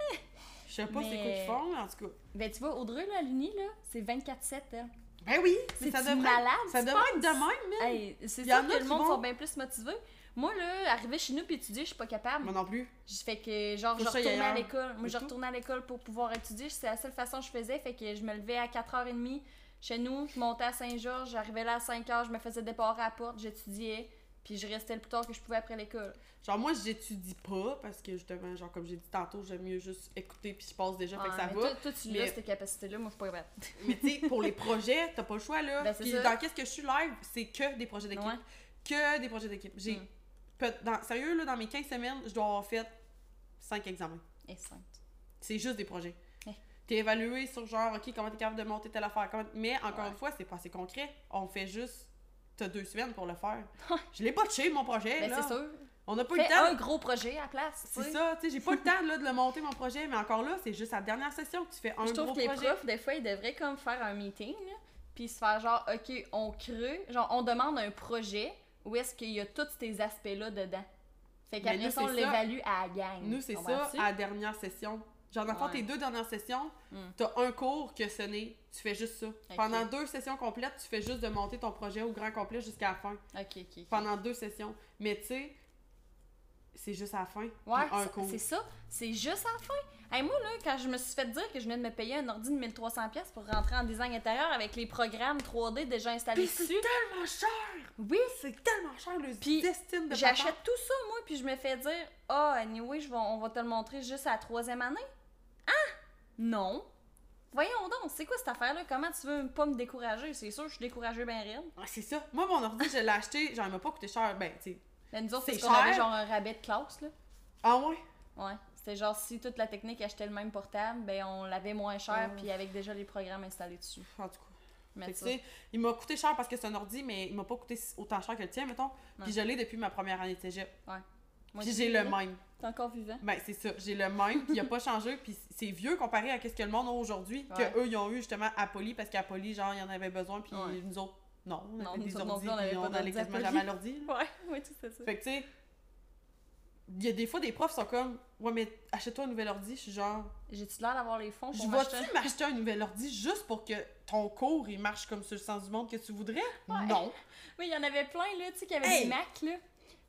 je sais pas c'est quoi Mais- qu'ils font, mais en tout cas. ben, tu vois, Audrey, là, à l'Uni, là, c'est 24-7, elle. Ben oui, mais ça devrait, malade, ça devrait être de même, mais. Hey, c'est sûr que le monde vont- sont bien plus motivés. Moi, là, arriver chez nous puis étudier, je suis pas capable. Moi non plus. Je fait que, genre, je retournais à l'école. Moi, C'est je retournais à l'école pour pouvoir étudier. C'est la seule façon que je faisais. Fait que je me levais à 4h30 chez nous, je montais à Saint-Georges, j'arrivais là à 5h, je me faisais déparer à la porte, j'étudiais, puis je restais le plus tard que je pouvais après l'école. Genre, moi, j'étudie pas parce que justement, genre, comme j'ai dit tantôt, j'aime mieux juste écouter puis je passe déjà, fait que ça mais va. Toi, toi, tu mais- l'as, cette capacité-là. Moi, je suis pas capable. Mais tu sais, pour les projets, t'as pas le choix là. Ben, Puis ça. dans qu'est-ce que je suis live, c'est que des projets d'équipe. Ouais. Que des projets d'équipe. J'ai. Mm. dans- sérieux, là, dans mes 15 semaines, je dois avoir fait 5 examens. Et simple. C'est juste des projets. Eh. T'es évalué sur genre, ok, comment t'es capable de monter telle affaire. comment- Mais encore Ouais. une fois, c'est pas assez concret. On fait juste. T'as deux semaines pour le faire. je l'ai botché, mon projet. Ben, c'est sûr. On n'a pas eu le temps. un gros projet à la place. C'est ça, tu sais, j'ai pas le temps là, de le monter mon projet, mais encore là, c'est juste la dernière session que tu fais un Je gros trouve que les projet. profs, des fois, ils devraient comme faire un meeting, puis se faire genre, OK, on creux, genre, on demande un projet où est-ce qu'il y a tous ces aspects-là dedans. Fait qu'après ça, on l'évalue à la gang. Nous, c'est ça à la dernière session. Genre, dans Ouais. tes deux dernières sessions, Mm. t'as un cours que ce n'est, tu fais juste ça. Pendant deux sessions complètes, tu fais juste de monter ton projet au grand complet jusqu'à la fin. Ok, ok. ok. Pendant deux sessions. Mais tu sais, c'est juste à la fin. Ouais, un c'est- cours. c'est ça. C'est juste à la fin. Hey, moi, là, quand je me suis fait dire que je venais de me payer un ordi de 1300$ pour rentrer en design intérieur avec les programmes 3D déjà installés Puis c'est dessus, tellement cher! oui, C'est tellement cher, le Puis, de j'achète tout ça, moi, puis je me fais dire Ah, anyway, je vais, on va te le montrer juste à la troisième année. Ah Non. Voyons donc, c'est quoi cette affaire-là? Comment tu veux pas me décourager? C'est sûr, je suis découragée bien raide. Ouais, c'est ça. Moi, mon ordi, je l'ai acheté, genre, il m'a pas coûté cher. Ben, tu sais. Nous autres, C'est qu'on avait genre un rabais de classe, là. Ah ouais? Ouais. C'était genre si toute la technique achetait le même portable, ben on l'avait moins cher, Oh. puis avec déjà les programmes installés dessus. En tout cas. Mais tu sais, il m'a coûté cher parce que c'est un ordi, mais il m'a pas coûté autant cher que le tien, mettons. Puis je l'ai depuis ma première année de cégep. Moi j'ai le même. T'es encore vivant? Ben, c'est ça. J'ai le même, puis il a pas changé, puis c'est vieux comparé à ce que le monde a aujourd'hui, Ouais. que eux ils ont eu justement à Poly, parce qu'à Poly, genre, ils en avaient besoin, puis Ouais. nous autres, non. On Non, avait nous des autres non plus, on avait puis pas on allait d'ordi à quasiment jamais à l'ordi. Ouais, ouais, tout c'est ça. Fait que, tu sais, il y a des fois, des profs sont comme, ouais, mais achète-toi un nouvel ordi. Je suis genre, J'ai-tu l'air d'avoir les fonds je pour vais-tu m'acheter? m'acheter un nouvel ordi juste pour que ton cours il marche comme sur le sens du monde que tu voudrais? Ouais. Non. Oui, il y en avait plein, là, tu sais, qui avaient Hey! des Macs, là.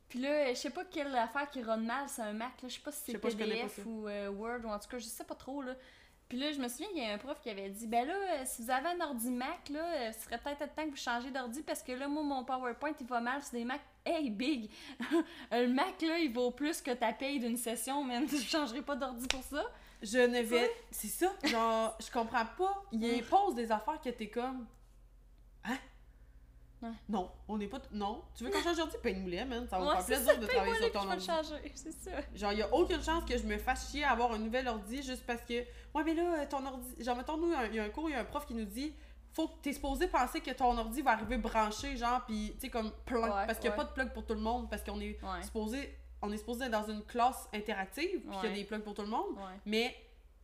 Puis là, je sais pas quelle affaire qui run mal, c'est un Mac, là. Je sais pas si c'est PDF ou euh, Word, ou en tout cas, je sais pas trop, là. Puis là, je me souviens, il y a un prof qui avait dit, ben là, euh, si vous avez un ordi Mac, là, euh, ce serait peut-être temps que vous changez d'ordi parce que là, moi, mon PowerPoint, il va mal sur des Macs. Hey, big! le Mac, là, il vaut plus que ta paye d'une session, même. Je changerai pas d'ordi pour ça. Je ne vais. C'est ça. Genre, je comprends pas. Il impose des affaires que t'es comme. Hein? Ouais. Non, on n'est pas. Non. Tu veux qu'on change d'ordi? Paye-nous-les, man. Ça va me Ouais, faire c'est plaisir ça, de travailler sur puis ton je ordi. changer. C'est ça. Genre, il y a aucune chance que je me fasse chier à avoir un nouvel ordi juste parce que. Ouais, mais là, ton ordi. Genre, mettons, nous, il y a un cours, il y a un prof qui nous dit. Faut que t'es supposé penser que ton ordi va arriver branché, genre, pis tu sais, comme. Ouais, parce qu'il n'y a pas de plug pour tout le monde, parce qu'on est supposé. On est supposé être dans une classe interactive, puis qu'il y a des plugs pour tout le monde. Ouais. Mais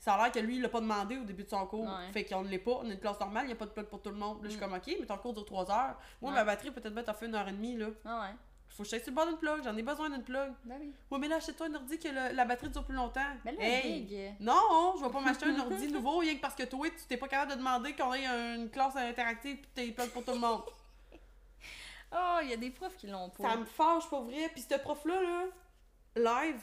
ça a l'air que lui, il l'a pas demandé au début de son cours. Ouais. Fait qu'on ne l'est pas. On est une classe normale, il n'y a pas de plug pour tout le monde. Là, je suis Mm. comme, OK, mais ton cours dure 3 heures. Moi, Ouais. ma batterie, peut-être bien, t'as fait une heure et demie, là. Ah ouais. Faut que je sur le bord d'une plug. J'en ai besoin d'une plug. Ben oui. Ouais, mais là, achète-toi un ordi que le- la batterie dure plus longtemps. Ben là, hey! big. Non, je vais pas m'acheter un ordi nouveau rien que parce que toi, tu t'es pas capable de demander qu'on ait une classe interactive pis t'as des plugs pour tout le monde. Oh, il y a des profs qui l'ont pas. Ça me fâche pour vrai. Puis ce prof-là, là, live,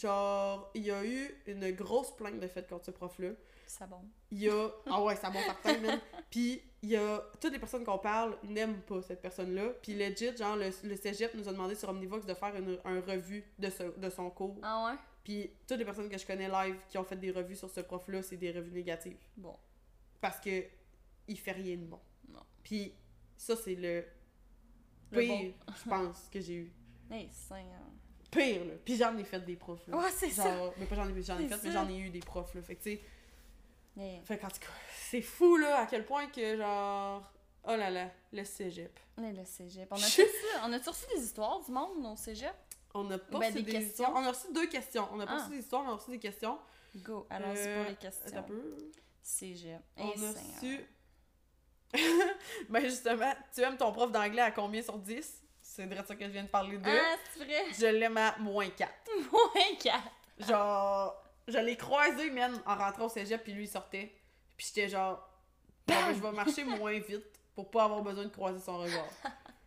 genre, il y a eu une grosse plainte de fait contre ce prof-là. Ça bon. Il y a. Ah ouais, ça monte certain, man. Puis il y a. Toutes les personnes qu'on parle n'aiment pas cette personne-là. Puis legit, genre, le, le cégep nous a demandé sur Omnivox de faire une, un revue de, ce, de son cours. Ah ouais? Puis toutes les personnes que je connais live qui ont fait des revues sur ce prof-là, c'est des revues négatives. Bon. Parce que il fait rien de bon. Non. Puis ça, c'est le Le pire, je pense, que j'ai eu. Hey, Seigneur. Pire, là. Puis j'en ai fait des profs, là. Ouais, c'est ça. Mais pas j'en ai, j'en ai fait, mais j'en ai eu des profs, là. Fait que, tu sais, Hey. Fait qu'en tout cas, c'est fou là à quel point que genre Oh là là, le cégep. Mais le cégep. On a reçu, on a reçu des histoires du monde au cégep? On a pas Ben, reçu des des, questions. histoires. On a reçu deux questions. On a pas Ah. reçu des histoires, on a reçu des questions. Go, allons-y Euh, pour les questions. un peu. Cégep. On Eh, a Seigneur. reçu. ben justement, tu aimes ton prof d'anglais à combien sur 10 C'est de ça que je viens de parler de. Ah, c'est vrai? Je l'aime à moins 4. Moins 4. Genre, je l'ai croisé, man, en rentrant au cégep, puis lui, il sortait. Puis j'étais genre, ben, je vais marcher moins vite pour pas avoir besoin de croiser son regard.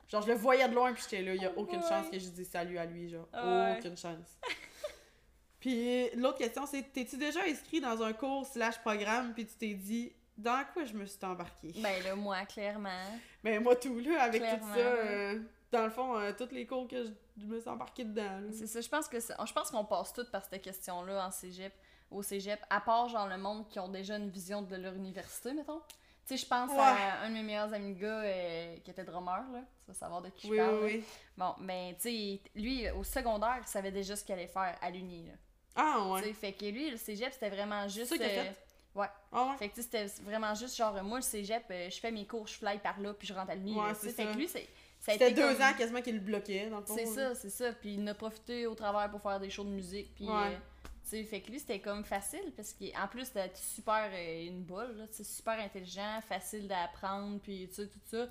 Genre, je le voyais de loin, puis j'étais là, il y a aucune Ouais. chance que je dise salut à lui, genre. Ouais. Aucune chance. puis l'autre question, c'est t'es-tu déjà inscrit dans un cours slash programme, puis tu t'es dit, dans quoi je me suis embarqué? Ben là, moi, clairement. Ben, moi, tout, là, avec tout ça, euh, dans le fond, euh, tous les cours que je, je me suis embarqué dedans. C'est ça, je pense que c'est- je pense qu'on passe toutes par cette question-là en cégep, au cégep, à part genre le monde qui ont déjà une vision de leur université, mettons. Tu sais, je pense Ouais. à un de mes meilleurs amis gars euh, qui était drummer, là. Tu vas savoir de qui Oui, je parle. oui, oui. Bon, ben, tu sais, lui, au secondaire, il savait déjà ce qu'il allait faire à l'uni, là. Ah, ouais. Tu sais, fait que lui, le cégep, c'était vraiment juste... ça qu'il a euh, fait? Ouais. Ah, ouais. Fait que tu sais, c'était vraiment juste genre, moi, le cégep, euh, je fais mes cours, je fly par là, puis je rentre à l'uni. Ouais, Fait que lui, c'est... C'était deux comme- ans quasiment qu'il le bloquait, dans le fond. C'est ça, c'est ça. Puis il en a profité au travers pour faire des shows de musique. Puis, Ouais. euh, tu sais, fait que lui, c'était comme facile parce qu'en plus d'être super euh, une bolle, là, super intelligent, facile d'apprendre, puis tu sais, tout ça.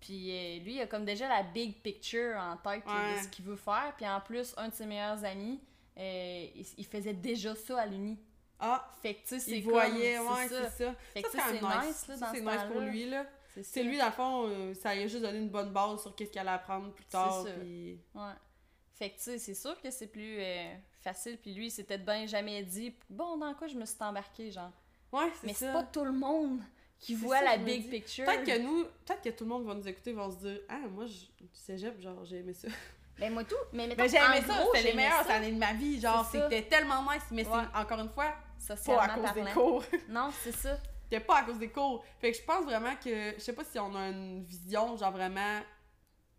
Puis euh, lui, il a comme déjà la big picture en tête Ouais. de ce qu'il veut faire. Puis en plus, un de ses meilleurs amis, il, il faisait déjà ça à l'uni. Ah, Fait que tu sais, c'est il voyait, ouais, c'est ça. Fait que c'est nice, là, Ça, dans c'est ce nice pour lui, là. C'est lui, dans le fond, euh, ça lui a juste donné une bonne base sur qu'est-ce qu'il allait apprendre plus tard, C'est. Ouais. Fait que, tu sais, c'est sûr que c'est plus euh, facile. Puis lui, il s'était bien jamais dit, bon, dans quoi je me suis embarqué, genre. Ouais, c'est Mais c'est pas tout le monde qui voit ça, la big dis. picture. Peut-être que nous, peut-être que tout le monde va nous écouter, vont se dire « Ah, moi, je... du cégep, genre, j'ai aimé ça. Ben, moi, tout. Mais, mettons, Mais j'ai aimé ça, c'était les meilleures années de ma vie, genre, c'était tellement nice, mais Ouais. c'est, encore une fois, pas à cause des cours. Non, c'est ça. C'était pas à cause des cours. Fait que je pense vraiment que, je sais pas si on a une vision, genre, vraiment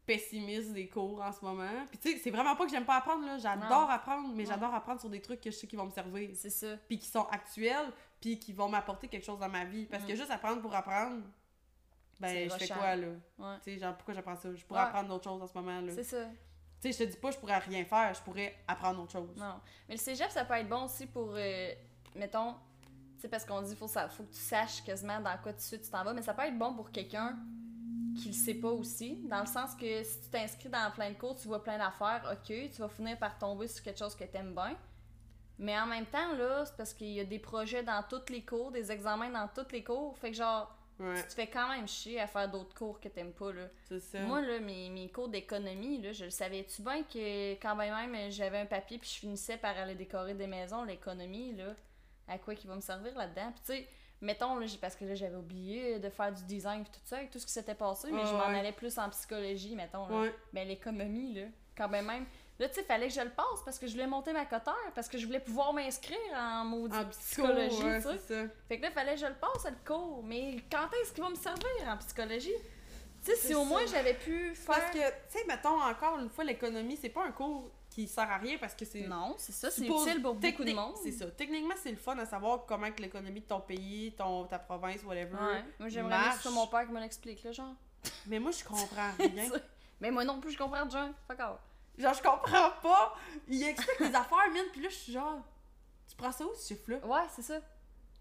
pessimiste des cours en ce moment. Puis tu sais, c'est vraiment pas que j'aime pas apprendre, là. J'adore apprendre, mais j'adore apprendre sur des trucs que je sais qui vont me servir. C'est ça. puis qui sont actuels, puis qui vont m'apporter quelque chose dans ma vie. Parce que Mm. juste apprendre pour apprendre, ben, je fais quoi, là? Ouais. Tu sais, genre, pourquoi j'apprends ça? Je pourrais Ouais. apprendre d'autres choses en ce moment, là. C'est ça. Tu sais, je te dis pas, je pourrais rien faire, je pourrais apprendre autre chose. Non. Mais le cégep, ça peut être bon aussi pour, euh, mettons, tu sais, parce qu'on dit faut, ça, faut que tu saches quasiment dans quoi tu tu t'en vas, mais ça peut être bon pour quelqu'un qui le sait pas aussi, dans le sens que si tu t'inscris dans plein de cours, tu vois plein d'affaires, ok, tu vas finir par tomber sur quelque chose que t'aimes bien. Mais en même temps, là, c'est parce qu'il y a des projets dans tous les cours, des examens dans tous les cours, fait que genre, Ouais, tu te fais quand même chier à faire d'autres cours que t'aimes pas, là. ça. Moi, là, mes, mes cours d'économie, là, je le savais-tu bien que quand même, même j'avais un papier puis je finissais par aller décorer des maisons, l'économie, là, à quoi qui va me servir là-dedans? Puis tu sais, mettons, là, parce que là, j'avais oublié de faire du design puis tout ça, avec tout ce qui s'était passé, mais je m'en ouais. allais plus en psychologie, mettons. Là. Ouais. Ben, l'économie, là, quand même même. Là, tu sais, fallait que je le passe parce que je voulais monter ma coteur, parce que je voulais pouvoir m'inscrire en maudit En psychologie, ouais, tu sais. Fait que là, fallait que je le passe, le cours. Mais quand est-ce qu'il va me servir en psychologie? Tu sais, si au moins j'avais pu faire... Parce que, tu sais, mettons, encore une fois, l'économie, c'est pas un cours qui sert à rien parce que c'est... Non, c'est ça, c'est utile pour beaucoup de monde. C'est ça. Techniquement, c'est le fun à savoir comment que l'économie de ton pays, ton, ta province, whatever, Ouais. Moi, j'aimerais ce soit mon père qui me l'explique, là, genre. Mais moi, je comprends rien. Mais moi non plus, je comprends genre. Fuck off. Genre, je comprends pas. Il explique les affaires, man, puis là, je suis genre... Tu prends ça où, ce chiffre-là? Ouais, c'est ça.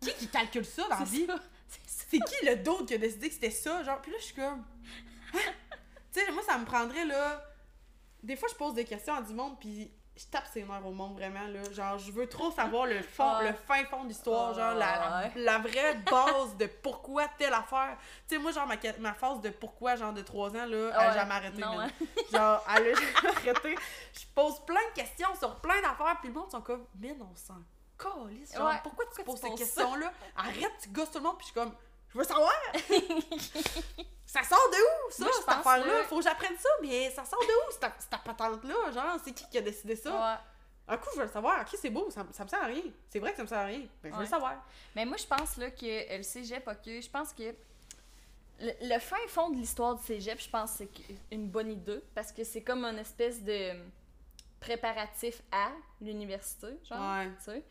Qui qui calcule ça dans la vie? ça. C'est ça. Qui le d'autre qui a décidé que c'était ça? Genre, puis là, je suis comme. Tu sais, moi, ça me prendrait, là. Des fois, je pose des questions à du monde, puis je tape ses nerfs au monde, vraiment, là. Genre, je veux trop savoir le fond, Ouais. le fin fond de l'histoire, genre, la, la, Ouais. la vraie base de pourquoi telle affaire. Tu sais, moi, genre, ma, ma phase de pourquoi, genre, de 3 ans, là, elle a jamais arrêté, Non, hein. Genre, elle a jamais arrêté. Je pose plein de questions sur plein d'affaires, puis le monde sont comme, mais on s'en calisse. Genre, Ouais, pourquoi tu pourquoi poses tu ces questions-là? Arrête, tu gosses tout le monde, puis je suis comme, je veux savoir! ça sort de où, ça, Moi, cette affaire-là? là- Faut que j'apprenne ça, mais ça sort de où, cette, cette patente-là? Genre, c'est qui qui a décidé ça? Ouais. Un coup, je veux le savoir. Ok, c'est beau, ça, me- ça me sert à rien. C'est vrai que ça me sert à rien. Mais je veux Ouais. le savoir. Mais moi, je pense là, que le cégep, ok, je pense que le, le fin fond de l'histoire du cégep, je pense que c'est une bonne idée parce que c'est comme une espèce de préparatif à l'université, genre. Ouais. tu sais.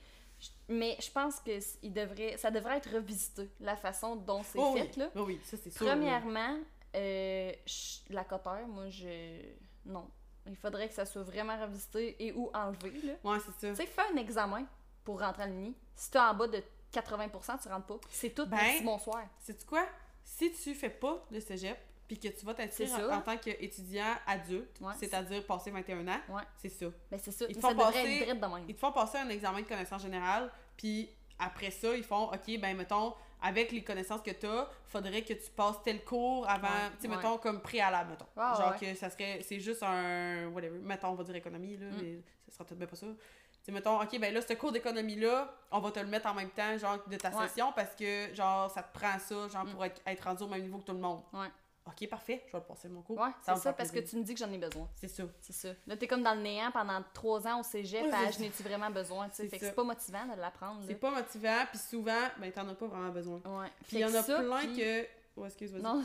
Mais je pense que il devrait, ça devrait être revisité, la façon dont c'est Oh fait, oui. là. Oh oui, ça c'est sûr. Premièrement, euh, je- la coteur, moi, je... Non. Il faudrait que ça soit vraiment revisité et ou enlevé, là. Ouais, c'est ça. Tu sais, fais un examen pour rentrer à l'uni. Si t'es en bas de 80%, tu rentres pas. C'est tout, Ben, merci, bonsoir. Sais-tu quoi? Si tu fais pas le cégep, puis que tu vas t'inscrire C'est en, tant qu'étudiant adulte, Ouais, c'est-à-dire passé 21 ans, Ouais. c'est ça. Ben, c'est ça. Ils te font passer- être direct de même. Ils te font passer un examen de connaissances générales, puis après ça, ils font, OK, ben mettons, avec les connaissances que tu as, faudrait que tu passes tel cours avant, Ouais, tu sais, mettons, comme préalable, mettons. Genre que ça serait, c'est juste un, whatever, mettons, on va dire économie, là, Mm. mais ça sera peut-être pas ça. Tu sais, mettons, OK, ben là, ce cours d'économie-là, on va te le mettre en même temps, genre, de ta Ouais. session, parce que, genre, ça te prend ça, genre, Mm. pour être, être rendu au même niveau que tout le monde. Ouais. OK, parfait, je vais le passer mon cours. Ouais, c'est ça, parce que tu me dis que j'en ai besoin. C'est ça. C'est ça. Là, t'es comme dans le néant pendant trois ans au cégep, Ouais, je n'ai-tu vraiment besoin, tu sais? C'est Fait que c'est pas motivant de l'apprendre, C'est pas motivant, puis souvent, ben, t'en as pas vraiment besoin. Ouais. Puis il y en a ça, plein que. Oh, excuse, vas-y. Non.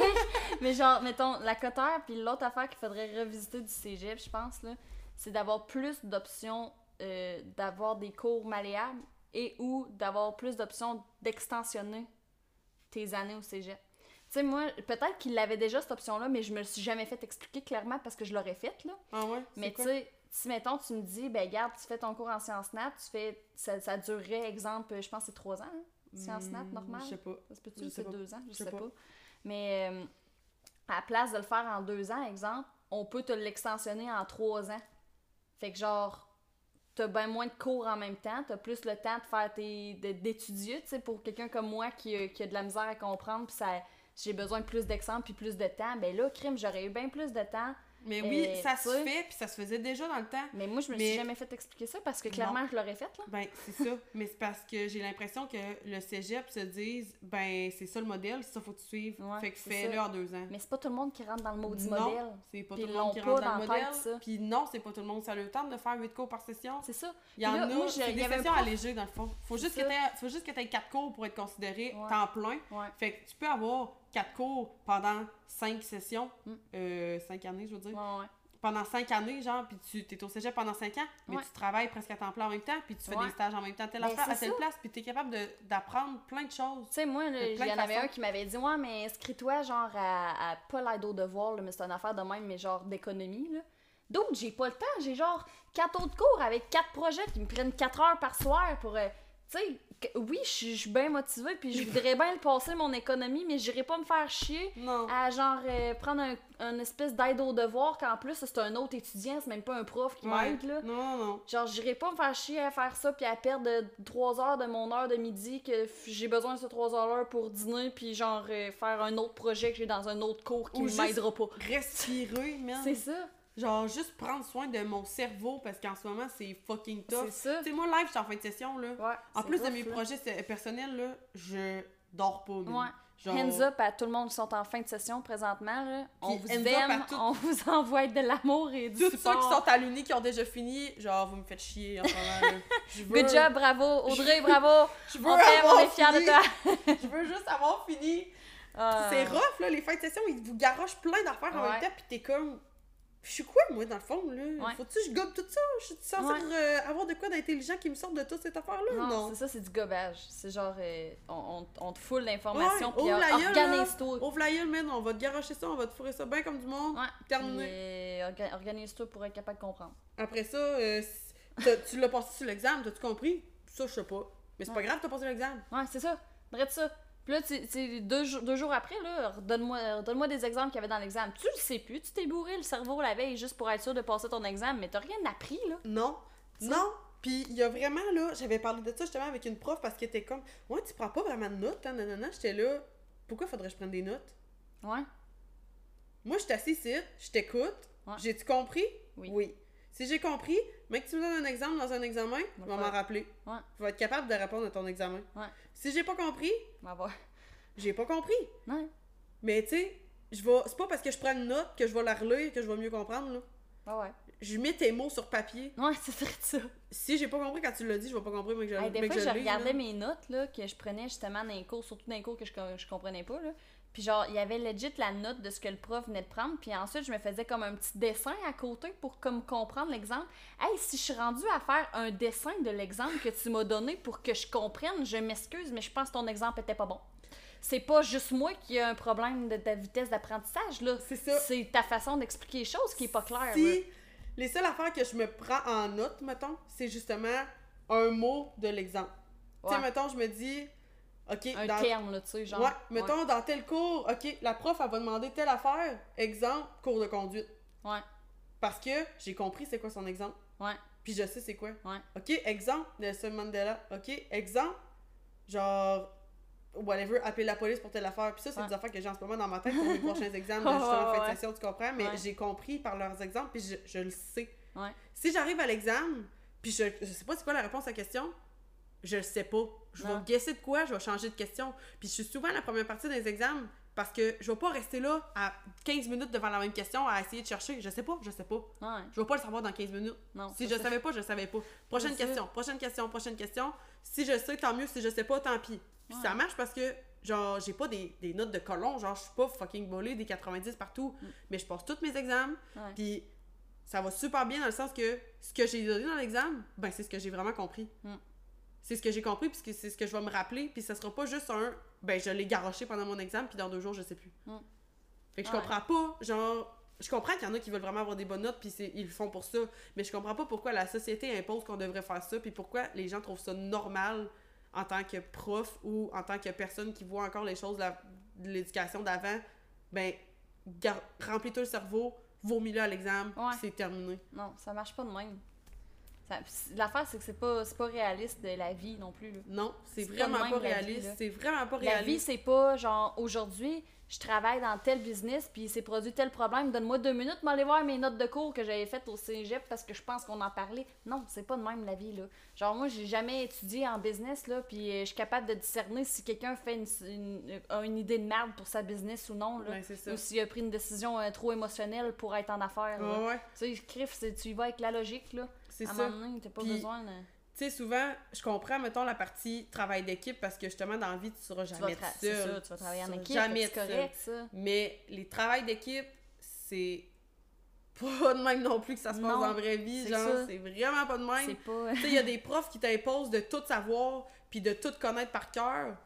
Mais genre, mettons, la coteur, puis l'autre affaire qu'il faudrait revisiter du cégep, je pense, là, c'est d'avoir plus d'options, euh, d'avoir des cours malléables et ou d'avoir plus d'options d'extensionner tes années au cégep. Tu sais, moi, peut-être qu'il avait déjà cette option-là, mais je me le suis jamais fait expliquer clairement parce que je l'aurais faite, là. Ah ouais? Mais tu sais, si mettons, tu me dis, ben garde, tu fais ton cours en sciences nat, tu fais, ça, ça durerait, exemple, je pense que c'est trois ans, hein, sciences nat, Hmm, normal. Je sais pas. Ça se peut-tu, c'est deux ans, je, sais pas. pas. Mais euh, à la place de le faire en deux ans, exemple, on peut te l'extensionner en trois ans. Fait que genre, t'as bien moins de cours en même temps, t'as plus le temps de faire tes. d'étudier, tu sais, pour quelqu'un comme moi qui, a- qui a de la misère à comprendre, puis ça. J'ai besoin de plus d'exemples puis plus de temps. Ben là, crime, j'aurais eu bien plus de temps. Mais oui, Euh, ça se sais. fait, puis ça se faisait déjà dans le temps. Mais moi, je me Mais- suis jamais fait expliquer ça parce que clairement, je l'aurais fait, là. Ben, c'est ça. Mais c'est parce que j'ai l'impression que le cégep se dise, ben, c'est ça le modèle, ça faut que tu suives. Ouais, fait que fais-le en deux ans. Mais c'est pas tout le monde qui rentre dans le maudit non, modèle. c'est pas tout le monde qui rentre dans dans le tête, modèle. Puis non, c'est pas tout le monde. Ça a le temps de faire 8 cours par session. C'est ça. Il y en là, a, moi, c'est des sessions prof- allégées dans le fond. Faut juste, que faut juste que tu aies 4 cours pour être considéré temps plein. Fait que tu peux avoir 4 cours pendant 5 sessions, Mm. 5 années, je veux dire. Ouais, ouais. Pendant 5 années, genre, puis tu es au cégep pendant 5 ans, mais Ouais. tu travailles presque à temps plein en même temps, puis tu fais des stages en même temps, telle Ben, affaire, à telle ça. place, puis tu es capable d'apprendre plein de choses. Tu sais, moi, il y en avait un qui m'avait dit Ouais, mais inscris-toi, genre, à, à pas l'aide au devoir, là, mais c'est une affaire de même, mais genre d'économie, là. D'autres, j'ai pas le temps. J'ai genre quatre autres cours avec quatre projets qui me prennent quatre heures par soir pour. euh, tu sais, oui, je suis- bien motivée, puis je voudrais bien le passer, mon économie, mais j'irai pas me faire chier Non. à genre euh, prendre un, un espèce d'aide au devoir qu'en plus c'est un autre étudiant, c'est même pas un prof qui Ouais. m'aide là. Non, non. Genre j'irai pas me faire chier à faire ça puis à perdre de 3 heures de mon heure de midi que j'ai besoin de ces 3 heures là pour dîner puis genre euh, faire un autre projet que j'ai dans un autre cours qui m'aidera pas. Respirer, man. C'est ça. Genre, juste prendre soin de mon cerveau, parce qu'en ce moment, c'est fucking tough. C'est ça. Tu sais, moi, live, je suis en fin de session, là. Ouais. En plus de mes là. projets personnels, là, je dors pas. Ouais. Genre... Hands up à tout le monde qui sont en fin de session présentement là. On Puis vous aime, tout- on vous envoie de l'amour et du Tous ceux support. qui sont à l'uni, qui ont déjà fini, genre, vous me faites chier en ce moment, veux- Good job, bravo. Audrey, bravo. Je veux On t'aime, on avoir est fiers de toi. Je veux juste avoir fini. Ah. C'est rough, là, les fins de session, ils vous garochent plein d'affaires en même temps, pis t'es comme... Je suis quoi, moi, dans le fond, là? Ouais. Faut-tu que je gobe tout ça? Je suis censée Ouais. euh, avoir de quoi d'intelligent qui me sorte de toute cette affaire-là? Non, Non. c'est ça, c'est du gobage. C'est genre, euh, on, on, on te foule d'informations, Ouais, puis ouvre la gueule, organise-toi. Ouvre la gueule, man, on va te garocher ça, on va te fourrer ça bien comme du monde. Ouais, Terminé. euh, orga- organise-toi pour être capable de comprendre. Après ça, euh, tu l'as passé sur l'examen, t'as-tu compris? Ça, je sais pas. Mais c'est pas grave, t'as passé l'examen. Ouais, c'est ça. Bref, ça. Puis là, tu deux, jours- deux jours après, là, redonne-moi redonne des exemples qu'il y avait dans l'examen. Tu le sais plus, tu t'es bourré le cerveau la veille juste pour être sûr de passer ton examen, mais t'as rien appris, là. Non. Non. Puis il y a vraiment, là, j'avais parlé de ça justement avec une prof parce qu'elle était comme, ouais, tu prends pas vraiment de notes, hein, nanana. J'étais là, pourquoi faudrait que je prenne des notes? Ouais. Moi, je suis assise ici, je t'écoute. Ouais. J'ai-tu compris? Oui. Si j'ai compris, mais que tu me donnes un exemple dans un examen, je vais Va m'en rappeler. Ouais. Je vais être capable de répondre à ton examen. Ouais. Si j'ai pas compris, j'ai pas compris. Ouais. Mais tu sais, je vais. C'est pas parce que je prends une note que je vais la relire que je vais mieux comprendre, là. Ouais, ouais. Je mets tes mots sur papier. Ouais, c'est ça. Si j'ai pas compris quand tu l'as dit, je vais pas comprendre, mais que je, Hey, des mais que fois, je regardais là. mes notes là, que je prenais justement dans les cours, surtout dans les cours que je, je comprenais pas. Là. Puis genre, il y avait legit la note de ce que le prof venait de prendre. Puis ensuite, je me faisais comme un petit dessin à côté pour comme comprendre l'exemple. Hey, si je suis rendue à faire un dessin de l'exemple que tu m'as donné pour que je comprenne, je m'excuse, mais je pense que ton exemple était pas bon. C'est pas juste moi qui a un problème de ta vitesse d'apprentissage, là. C'est ça. C'est ta façon d'expliquer les choses qui est pas claire. là. Si les seules affaires que je me prends en note, mettons, c'est justement un mot de l'exemple. Tu sais, Ouais. mettons, je me dis, OK, Un dans... terme, là, tu sais, genre. Ouais, mettons, dans tel cours, OK, la prof, elle va demander telle affaire. Exemple, cours de conduite. Ouais, Parce que j'ai compris c'est quoi son exemple. ouais, Puis je sais c'est quoi. ouais. OK, exemple, Nelson Mandela. OK, exemple, genre, whatever, appeler la police pour telle affaire. Puis ça, c'est Ouais. des affaires que j'ai en ce moment dans ma tête pour mes prochains examens de justement ouais. session, tu comprends? Mais j'ai compris par leurs exemples, puis je, je le sais. Ouais. Si j'arrive à l'examen, puis je, je sais pas c'est quoi la réponse à la question, je le sais pas. Je vais guesser de quoi, je vais changer de question. Puis je suis souvent la première partie des examens parce que je vais pas rester là à 15 minutes devant la même question à essayer de chercher. Je sais pas, je sais pas. Ouais. Je vais pas le savoir dans 15 minutes. Non, Si je savais pas, je savais pas. Prochaine question, prochaine question, prochaine question. Si je sais, tant mieux. Si je sais pas, tant pis. Puis Ouais. ça marche parce que, genre, j'ai pas des, des notes de colon. Genre, je suis pas fucking volée des 90 partout. Mm. Mais je passe tous mes examens. Puis ça va super bien dans le sens que ce que j'ai donné dans l'examen, ben, c'est ce que j'ai vraiment compris. Mm. C'est ce que j'ai compris, puis c'est ce que je vais me rappeler. Puis ça sera pas juste un, ben, je l'ai garoché pendant mon examen, puis dans deux jours, je sais plus. Mm. Fait que je Ouais. comprends pas, genre, je comprends qu'il y en a qui veulent vraiment avoir des bonnes notes, puis ils le font pour ça. Mais je comprends pas pourquoi la société impose qu'on devrait faire ça, puis pourquoi les gens trouvent ça normal en tant que prof ou en tant que personne qui voit encore les choses de l'éducation d'avant. Ben, remplis-toi le cerveau, vomis-le à l'examen, Ouais. c'est terminé. Non, ça marche pas de même. L'affaire, c'est que c'est pas, pas réaliste de la vie non plus. là. Non, c'est pas vraiment pas réaliste. C'est vraiment pas La vie, réaliste. c'est pas genre aujourd'hui, je travaille dans tel business, puis il s'est produit tel problème, donne-moi deux minutes, m'aller voir mes notes de cours que j'avais faites au cégep parce que je pense qu'on en parlait. Non, c'est pas de même la vie, là. Genre, moi, j'ai jamais étudié en business, là, puis euh, je suis capable de discerner si quelqu'un fait une, une, a une idée de merde pour sa business ou non, là. Ouais, c'est ça. Ou s'il a pris une décision euh, trop émotionnelle pour être en affaires. là. Ouais, Tu sais, Criff, c'est- tu y vas avec la logique, là. C'est ça. donné, pas Puis- besoin de. Tu sais, souvent, je comprends, mettons, la partie travail d'équipe parce que justement, dans la vie, tu seras Tu vas, jamais seul. ça, tu vas travailler en seras équipe, Jamais c'est correct, ça. Mais les travails d'équipe, c'est pas de même non plus que ça se passe Non, dans la vraie vie. c'est Genre, c'est vraiment pas de même. C'est pas. Tu sais, il y a des profs qui t'imposent de tout savoir, puis de tout connaître par cœur,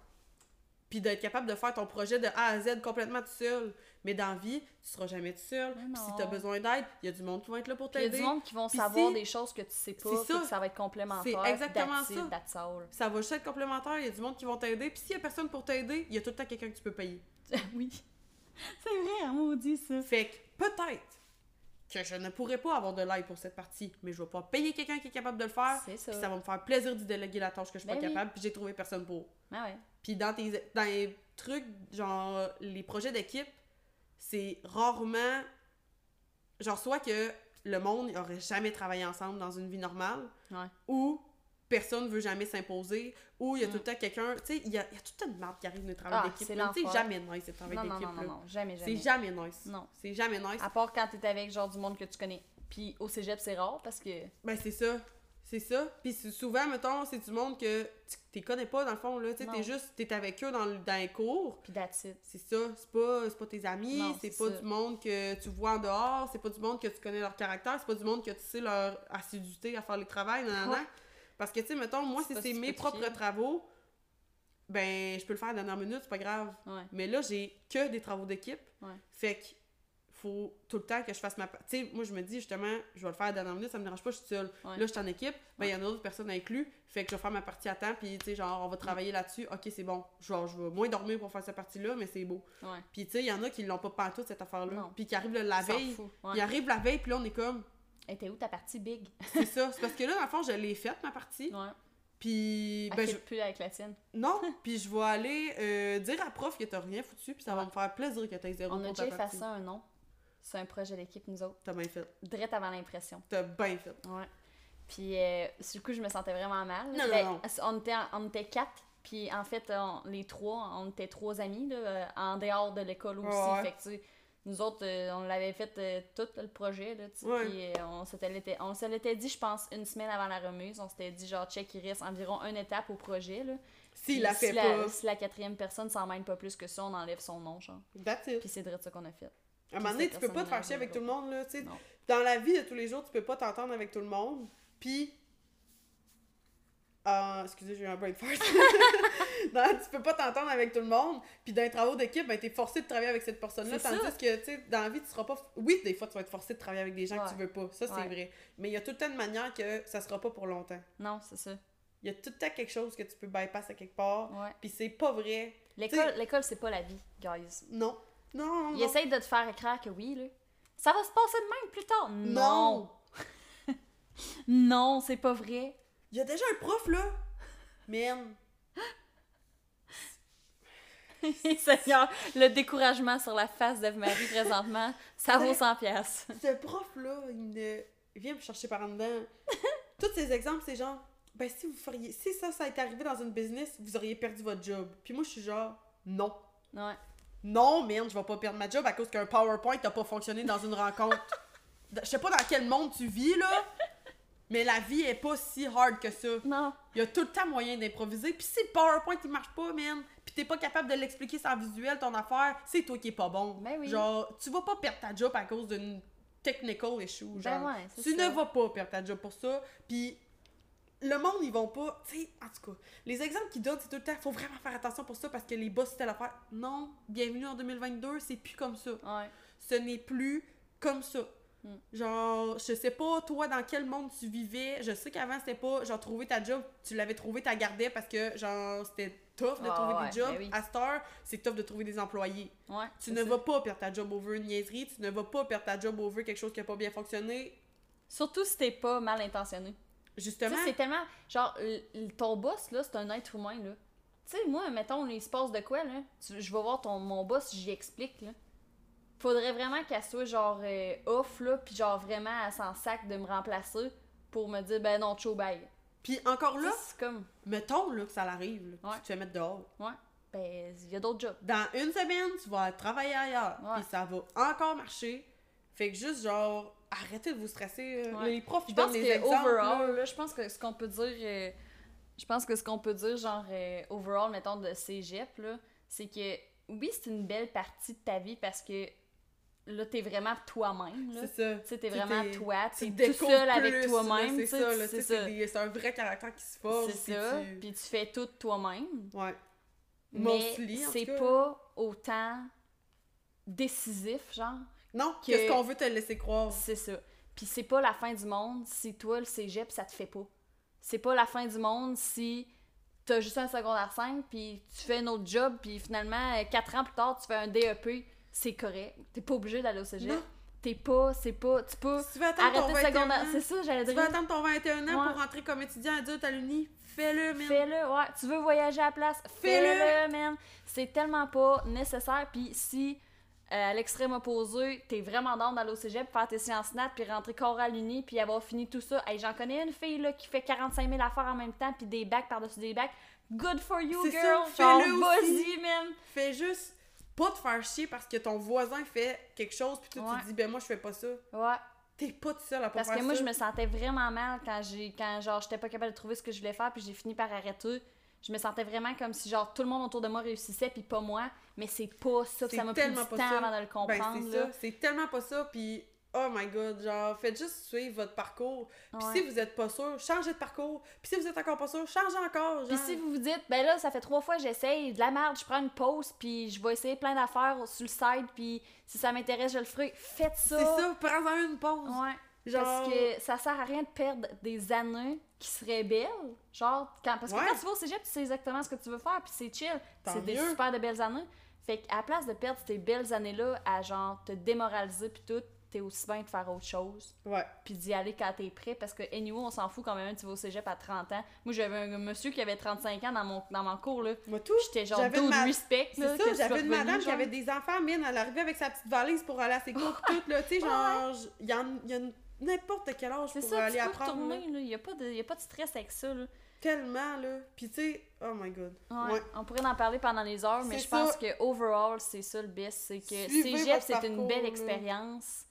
puis d'être capable de faire ton projet de A à Z complètement tout seul. Mais dans la vie, tu seras jamais tout seul. Puis si non. t'as besoin d'aide, il y a du monde qui va être là pour Puis Il y a t'aider. du monde qui vont savoir si- des choses que tu sais pas, puis ça. que ça va être complémentaire. C'est exactement ça. Ça va juste être complémentaire, il y a du monde qui vont t'aider. Puis s'il y a personne pour t'aider, il y a tout le temps quelqu'un que tu peux payer. oui. C'est vrai, hein, maudit ça. Fait que peut-être que je ne pourrais pas avoir de l'aide pour cette partie, mais je vais pas payer quelqu'un qui est capable de le faire. C'est ça. Puis ça va me faire plaisir d'y déléguer la tâche que je suis Ben pas oui. capable, puis j'ai trouvé personne pour. Ah ouais. Puis dans, tes, dans les trucs, genre les projets d'équipe, c'est rarement. Genre, soit que le monde n'aurait jamais travaillé ensemble dans une vie normale, Ouais. ou personne veut jamais s'imposer, ou il y a Mm. tout le temps quelqu'un. Tu sais, il y a, y a tout le temps de qui arrive le travail Ah, d'équipe. c'est. Tu jamais nice le travail Non, non, d'équipe. non, non, là. non, jamais, C'est jamais. jamais nice. Non. C'est jamais nice. À part quand t'es avec genre du monde que tu connais. Puis au cégep, c'est rare parce que. Ben, c'est ça. C'est ça. Puis souvent, mettons, c'est du monde que tu connais pas, dans le fond, là. Tu t'es juste, t'es avec eux dans, le- dans les cours. Puis that's it. C'est ça. C'est pas, c'est pas tes amis, c'est pas ça. du monde que tu vois en dehors, c'est pas du monde que tu connais leur caractère, c'est pas du monde que tu sais leur assiduité à faire les travails, nan, nan, nan. Ouais. Parce que, tu sais, mettons, moi, si c'est mes propres travaux, ben, je peux le faire à la dernière minute, c'est pas grave. Ouais. Mais là, j'ai que des travaux d'équipe. Ouais. Fait que faut tout le temps que je fasse ma part. Tu sais, moi, je me dis justement, je vais le faire à la dernière minute, ça me dérange pas, je suis seule. Ouais. Là, je suis en équipe, ben, il y en a d'autres personnes inclus. Fait que je vais faire ma partie à temps, puis tu sais, genre, on va travailler là-dessus. Ok, c'est bon. Genre, je vais moins dormir pour faire cette partie-là, mais c'est beau. Ouais. Puis tu sais, il y en a qui l'ont pas pantoute, cette affaire-là. Puis qui arrivent la veille. Ils arrivent la veille, puis là, on est comme, Hey, t'es où ta partie big? c'est ça. C'est parce que là, dans le fond, je l'ai faite, ma partie. Ouais. Puis, ben, je... plus avec la tienne. non, puis je vais aller euh, dire à prof que t'as rien foutu, puis ça va me faire plaisir que t'aies zéro On a déjà fait ça un nom. C'est un projet d'équipe, nous autres. T'as bien fait. Direct avant l'impression. T'as bien fait. Ouais. Puis, euh, sur le coup, je me sentais vraiment mal. Non, Ben, non, non. On, était, on était quatre. Puis, en fait, on- les trois, on était trois amis, là, euh, en dehors de l'école aussi. Ouais. Fait que, tu sais, nous autres, euh, on l'avait fait euh, tout le projet, là, tu Ouais. puis on on se l'était dit, je pense, une semaine avant la remise. On s'était dit, genre, check, il reste environ une étape au projet, là. S'il la fait si pas, La, si la quatrième personne s'en mêle pas plus que ça, on enlève son nom, genre. that's it. Puis c'est direct ça qu'on a fait. À un moment donné, tu peux pas te faire chier avec tout le monde, là, tu sais. Dans la vie de tous les jours, tu peux pas t'entendre avec tout le monde, puis... Euh, excusez, j'ai eu un brain fart. Non, tu peux pas t'entendre avec tout le monde, puis dans les travaux d'équipe, ben t'es forcé de travailler avec cette personne-là, tandis ça. que, tu sais, dans la vie, tu seras pas... Oui, des fois, tu vas être forcé de travailler avec des gens que tu veux pas, ça, c'est Ouais. vrai. Mais il y a tout le temps une manière que ça sera pas pour longtemps. Non, c'est ça. Il y a tout le temps quelque chose que tu peux bypass à quelque part, Ouais. puis c'est pas vrai. L'école, l'école c'est pas la vie, guys. Non. Non, Il non. essaye de te faire écrire que oui, là. Ça va se passer de même plus tard? Non. Non. non, c'est pas vrai. Il y a déjà un prof, là. Man. Seigneur, le découragement sur la face d'Eve-Marie présentement, ça vaut 100 pièces. Ce prof-là, il, vient me chercher par en dedans. Tous ces exemples, c'est genre, ben si vous feriez, si ça, ça été arrivé dans une business, vous auriez perdu votre job. Puis moi, je suis genre, non. Ouais. Non, merde, je vais pas perdre ma job à cause qu'un PowerPoint n'a pas fonctionné dans une rencontre. Je sais pas dans quel monde tu vis, là, mais la vie est pas si hard que ça. Non. Il y a tout le temps moyen d'improviser. Puis si le PowerPoint il marche pas, man, puis t'es pas capable de l'expliquer sans visuel ton affaire, c'est toi qui est pas bon. Ben oui. Genre, tu vas pas perdre ta job à cause d'une technical issue. Genre, Ben ouais, tu ça. ne vas pas perdre ta job pour ça. Puis le monde, ils vont pas. Tu sais, en tout cas, les exemples qu'ils donnent, c'est tout le temps, faut vraiment faire attention pour ça parce que les boss, c'était l'affaire. Non, bienvenue en 2022, c'est plus comme ça. Ouais. Ce n'est plus comme ça. Mm. Genre, je sais pas, toi, dans quel monde tu vivais. Je sais qu'avant, c'était pas, genre, trouver ta job, tu l'avais trouvé, t'as gardé parce que, genre, c'était tough de Ah trouver ouais, des jobs. ben oui. À cette heure, c'est tough de trouver des employés. Ouais. Tu ne ça. vas pas perdre ta job over une niaiserie, tu ne vas pas perdre ta job over quelque chose qui a pas bien fonctionné. Surtout si t'es pas mal intentionné. Justement, c'est tellement. Genre, ton boss, là, c'est un être humain, là. Tu sais, moi, mettons, il se passe de quoi, là? Tu- je vais voir ton, mon boss, j'y explique, là. Faudrait vraiment qu'elle soit, genre, euh, off, là, pis genre, vraiment, elle s'en sac de me remplacer pour me dire, ben non, ciao, bye. puis encore là, c'est comme, mettons là, que ça l'arrive, là, Ouais. tu te fais mettre dehors. ouais, ben, il y a d'autres jobs. Dans une semaine, tu vas travailler ailleurs, Ouais. puis ça va encore marcher. Fait que juste, genre, arrêtez de vous stresser. euh, Ouais. Les profs, Je ils pense que exemples. overall, là. je pense que ce qu'on peut dire, euh, je pense que ce qu'on peut dire, genre euh, overall, mettons de cégep, là, c'est que oui, c'est une belle partie de ta vie parce que là, t'es vraiment toi-même. C'est ça. T'es vraiment t'es- toi, tu t'es tout seul avec toi-même, C'est ça, c'est un vrai caractère qui se forge. C'est puis ça, tu- puis tu fais tout toi-même, Ouais. mais c'est pas autant décisif, genre. Non, que- qu'est-ce qu'on veut te laisser croire? C'est ça. Puis c'est pas la fin du monde si toi, le cégep, ça te fait pas. C'est pas la fin du monde si t'as juste un secondaire 5, puis tu fais un autre job, puis finalement, euh, quatre ans plus tard, tu fais un DEP, c'est correct. T'es pas obligé d'aller au cégep. Non. T'es pas, c'est pas, tu peux Si tu veux attendre ton arrêter 21 le secondaire. C'est ça, j'allais tu dire. veux attendre ton 21 ans Ouais. pour rentrer comme étudiant adulte à l'uni, fais-le, man. Fais-le, ouais. Tu veux voyager à la place, Fais-le. fais-le, man. C'est tellement pas nécessaire. Puis si, euh, à l'extrême opposé, t'es vraiment dans d'aller au cégep, faire tes sciences nat, puis rentrer corps à l'uni, puis avoir fini tout ça. Hey, j'en connais une fille, là, qui fait 45 000 affaires en même temps, puis des bacs par-dessus des bacs. Good for you, girl! fais-le vas-y, man! Fais juste pas te faire chier parce que ton voisin fait quelque chose, puis toi, Ouais. tu te dis, ben moi, je fais pas ça. Ouais. T'es pas tout seul à pas Parce faire que moi, ça. je me sentais vraiment mal quand j'ai quand genre j'étais pas capable de trouver ce que je voulais faire puis j'ai fini par arrêter. Je me sentais vraiment comme si genre tout le monde autour de moi réussissait puis pas moi, mais c'est pas ça, ça m'a pris du tellement temps pas ça. avant de le Ben, comprendre. c'est ça. C'est tellement pas ça, puis oh my god, genre, faites juste suivre votre parcours. Puis Ouais. si vous êtes pas sûr, changez de parcours. Puis si vous êtes encore pas sûr, changez encore. Genre. Puis si vous vous dites, ben là, ça fait trois fois que j'essaye, de la merde, je prends une pause, puis je vais essayer plein d'affaires sur le site, puis si ça m'intéresse, je le ferai. Faites ça! C'est ça, prends-en une pause. Ouais. Genre, Parce que ça sert à rien de perdre des années qui seraient belles. Genre, quand, parce que Ouais. quand tu vas au cégep, tu sais exactement ce que tu veux faire, puis c'est chill. C'est des super de belles années. Fait qu'à la place de perdre ces belles années-là à genre te démoraliser puis tout, t'es aussi bien de faire autre chose. ouais. Puis d'y aller quand t'es prêt. Parce que, anyway, on s'en fout quand même, tu vas au cégep à 30 ans. Moi, j'avais un monsieur qui avait 35 ans dans mon, dans mon cours, là. Moi, tout. J'étais genre, dude, ma- respect, là. C'est que ça, j'avais une madame qui avait des enfants, mine, elle arrivait avec sa petite valise pour aller à ses cours tout, là, tu sais, genre, y, il y a une n'importe quel âge C'est pour ça, aller tu peux apprendre. là. Il n'y a, pas de- y a pas de stress avec ça, là. Tellement, là. Puis tu sais, oh my god. Ouais, Ouais. On pourrait en parler pendant les heures, mais C'est je pense que overall, c'est ça le best. C'est que cégep, c'est une belle expérience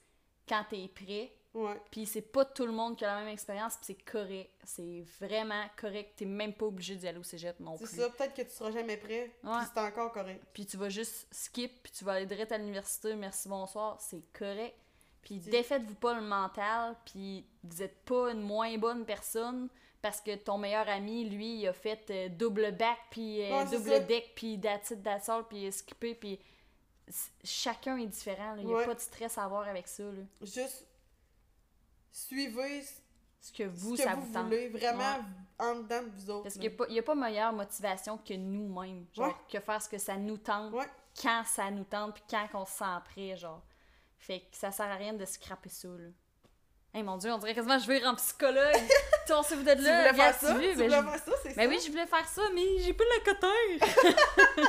quand t'es prêt. Ouais. Puis c'est pas tout le monde qui a la même expérience, puis c'est correct. C'est vraiment correct. T'es même pas obligé d'y aller au cégep non C'est plus. ça, peut-être que tu seras jamais prêt. Ouais. Puis c'est encore correct. Puis tu vas juste skip, puis tu vas aller direct à l'université, merci, bonsoir, c'est correct. Puis défaites-vous pas le mental, puis vous êtes pas une moins bonne personne parce que ton meilleur ami, lui, il a fait euh, double bac, puis euh, double deck, puis that's all, puis skippé, puis chacun est différent, il y a pas de stress à avoir avec ça. Là. Juste suivez ce que vous, que ça vous vous tente. voulez, vraiment Ouais. en dedans de vous autres. Parce qu'il n'y a, pas meilleure motivation que nous-mêmes. Genre, Ouais. que faire ce que ça nous tente, quand ça nous tente, puis quand on se sent prêt, genre. Fait que ça sert à rien de scraper ça, là. Hey, mon Dieu, on dirait quasiment que je vais en psychologue. tu vois, si vous êtes Tu là, voulais regarde, faire ça? tu Tu veux, voulais ben, je- faire ça, c'est Ben ça? oui, je voulais faire ça, mais j'ai pas le coteur.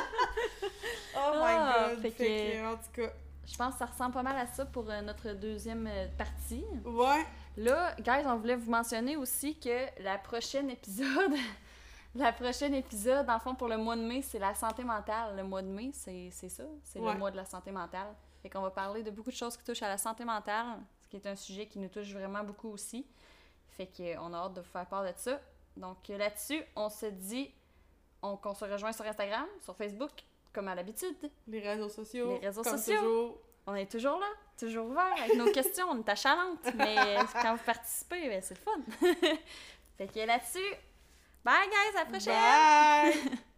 Oh my Ah, god. fait Fait, que- que, en tout cas, Je pense que ça ressemble pas mal à ça pour euh, notre deuxième euh, partie. ouais. Là, guys, on voulait vous mentionner aussi que la prochaine épisode, la prochaine épisode, en fond, pour le mois de mai, c'est la santé mentale. Le mois de mai, c'est c'est ça, c'est Ouais. le mois de la santé mentale. Fait qu'on va parler de beaucoup de choses qui touchent à la santé mentale, ce qui est un sujet qui nous touche vraiment beaucoup aussi. Fait qu'on a hâte de vous faire part de ça. Donc euh, là-dessus, on se dit on- qu'on se rejoint sur Instagram, sur Facebook, comme à l'habitude. Les réseaux sociaux. Les réseaux comme sociaux. toujours. On est toujours là, toujours ouvert avec nos questions, on est achalante, mais quand vous participez, ben, c'est le fun. fait que là-dessus, bye guys, à la prochaine! Bye!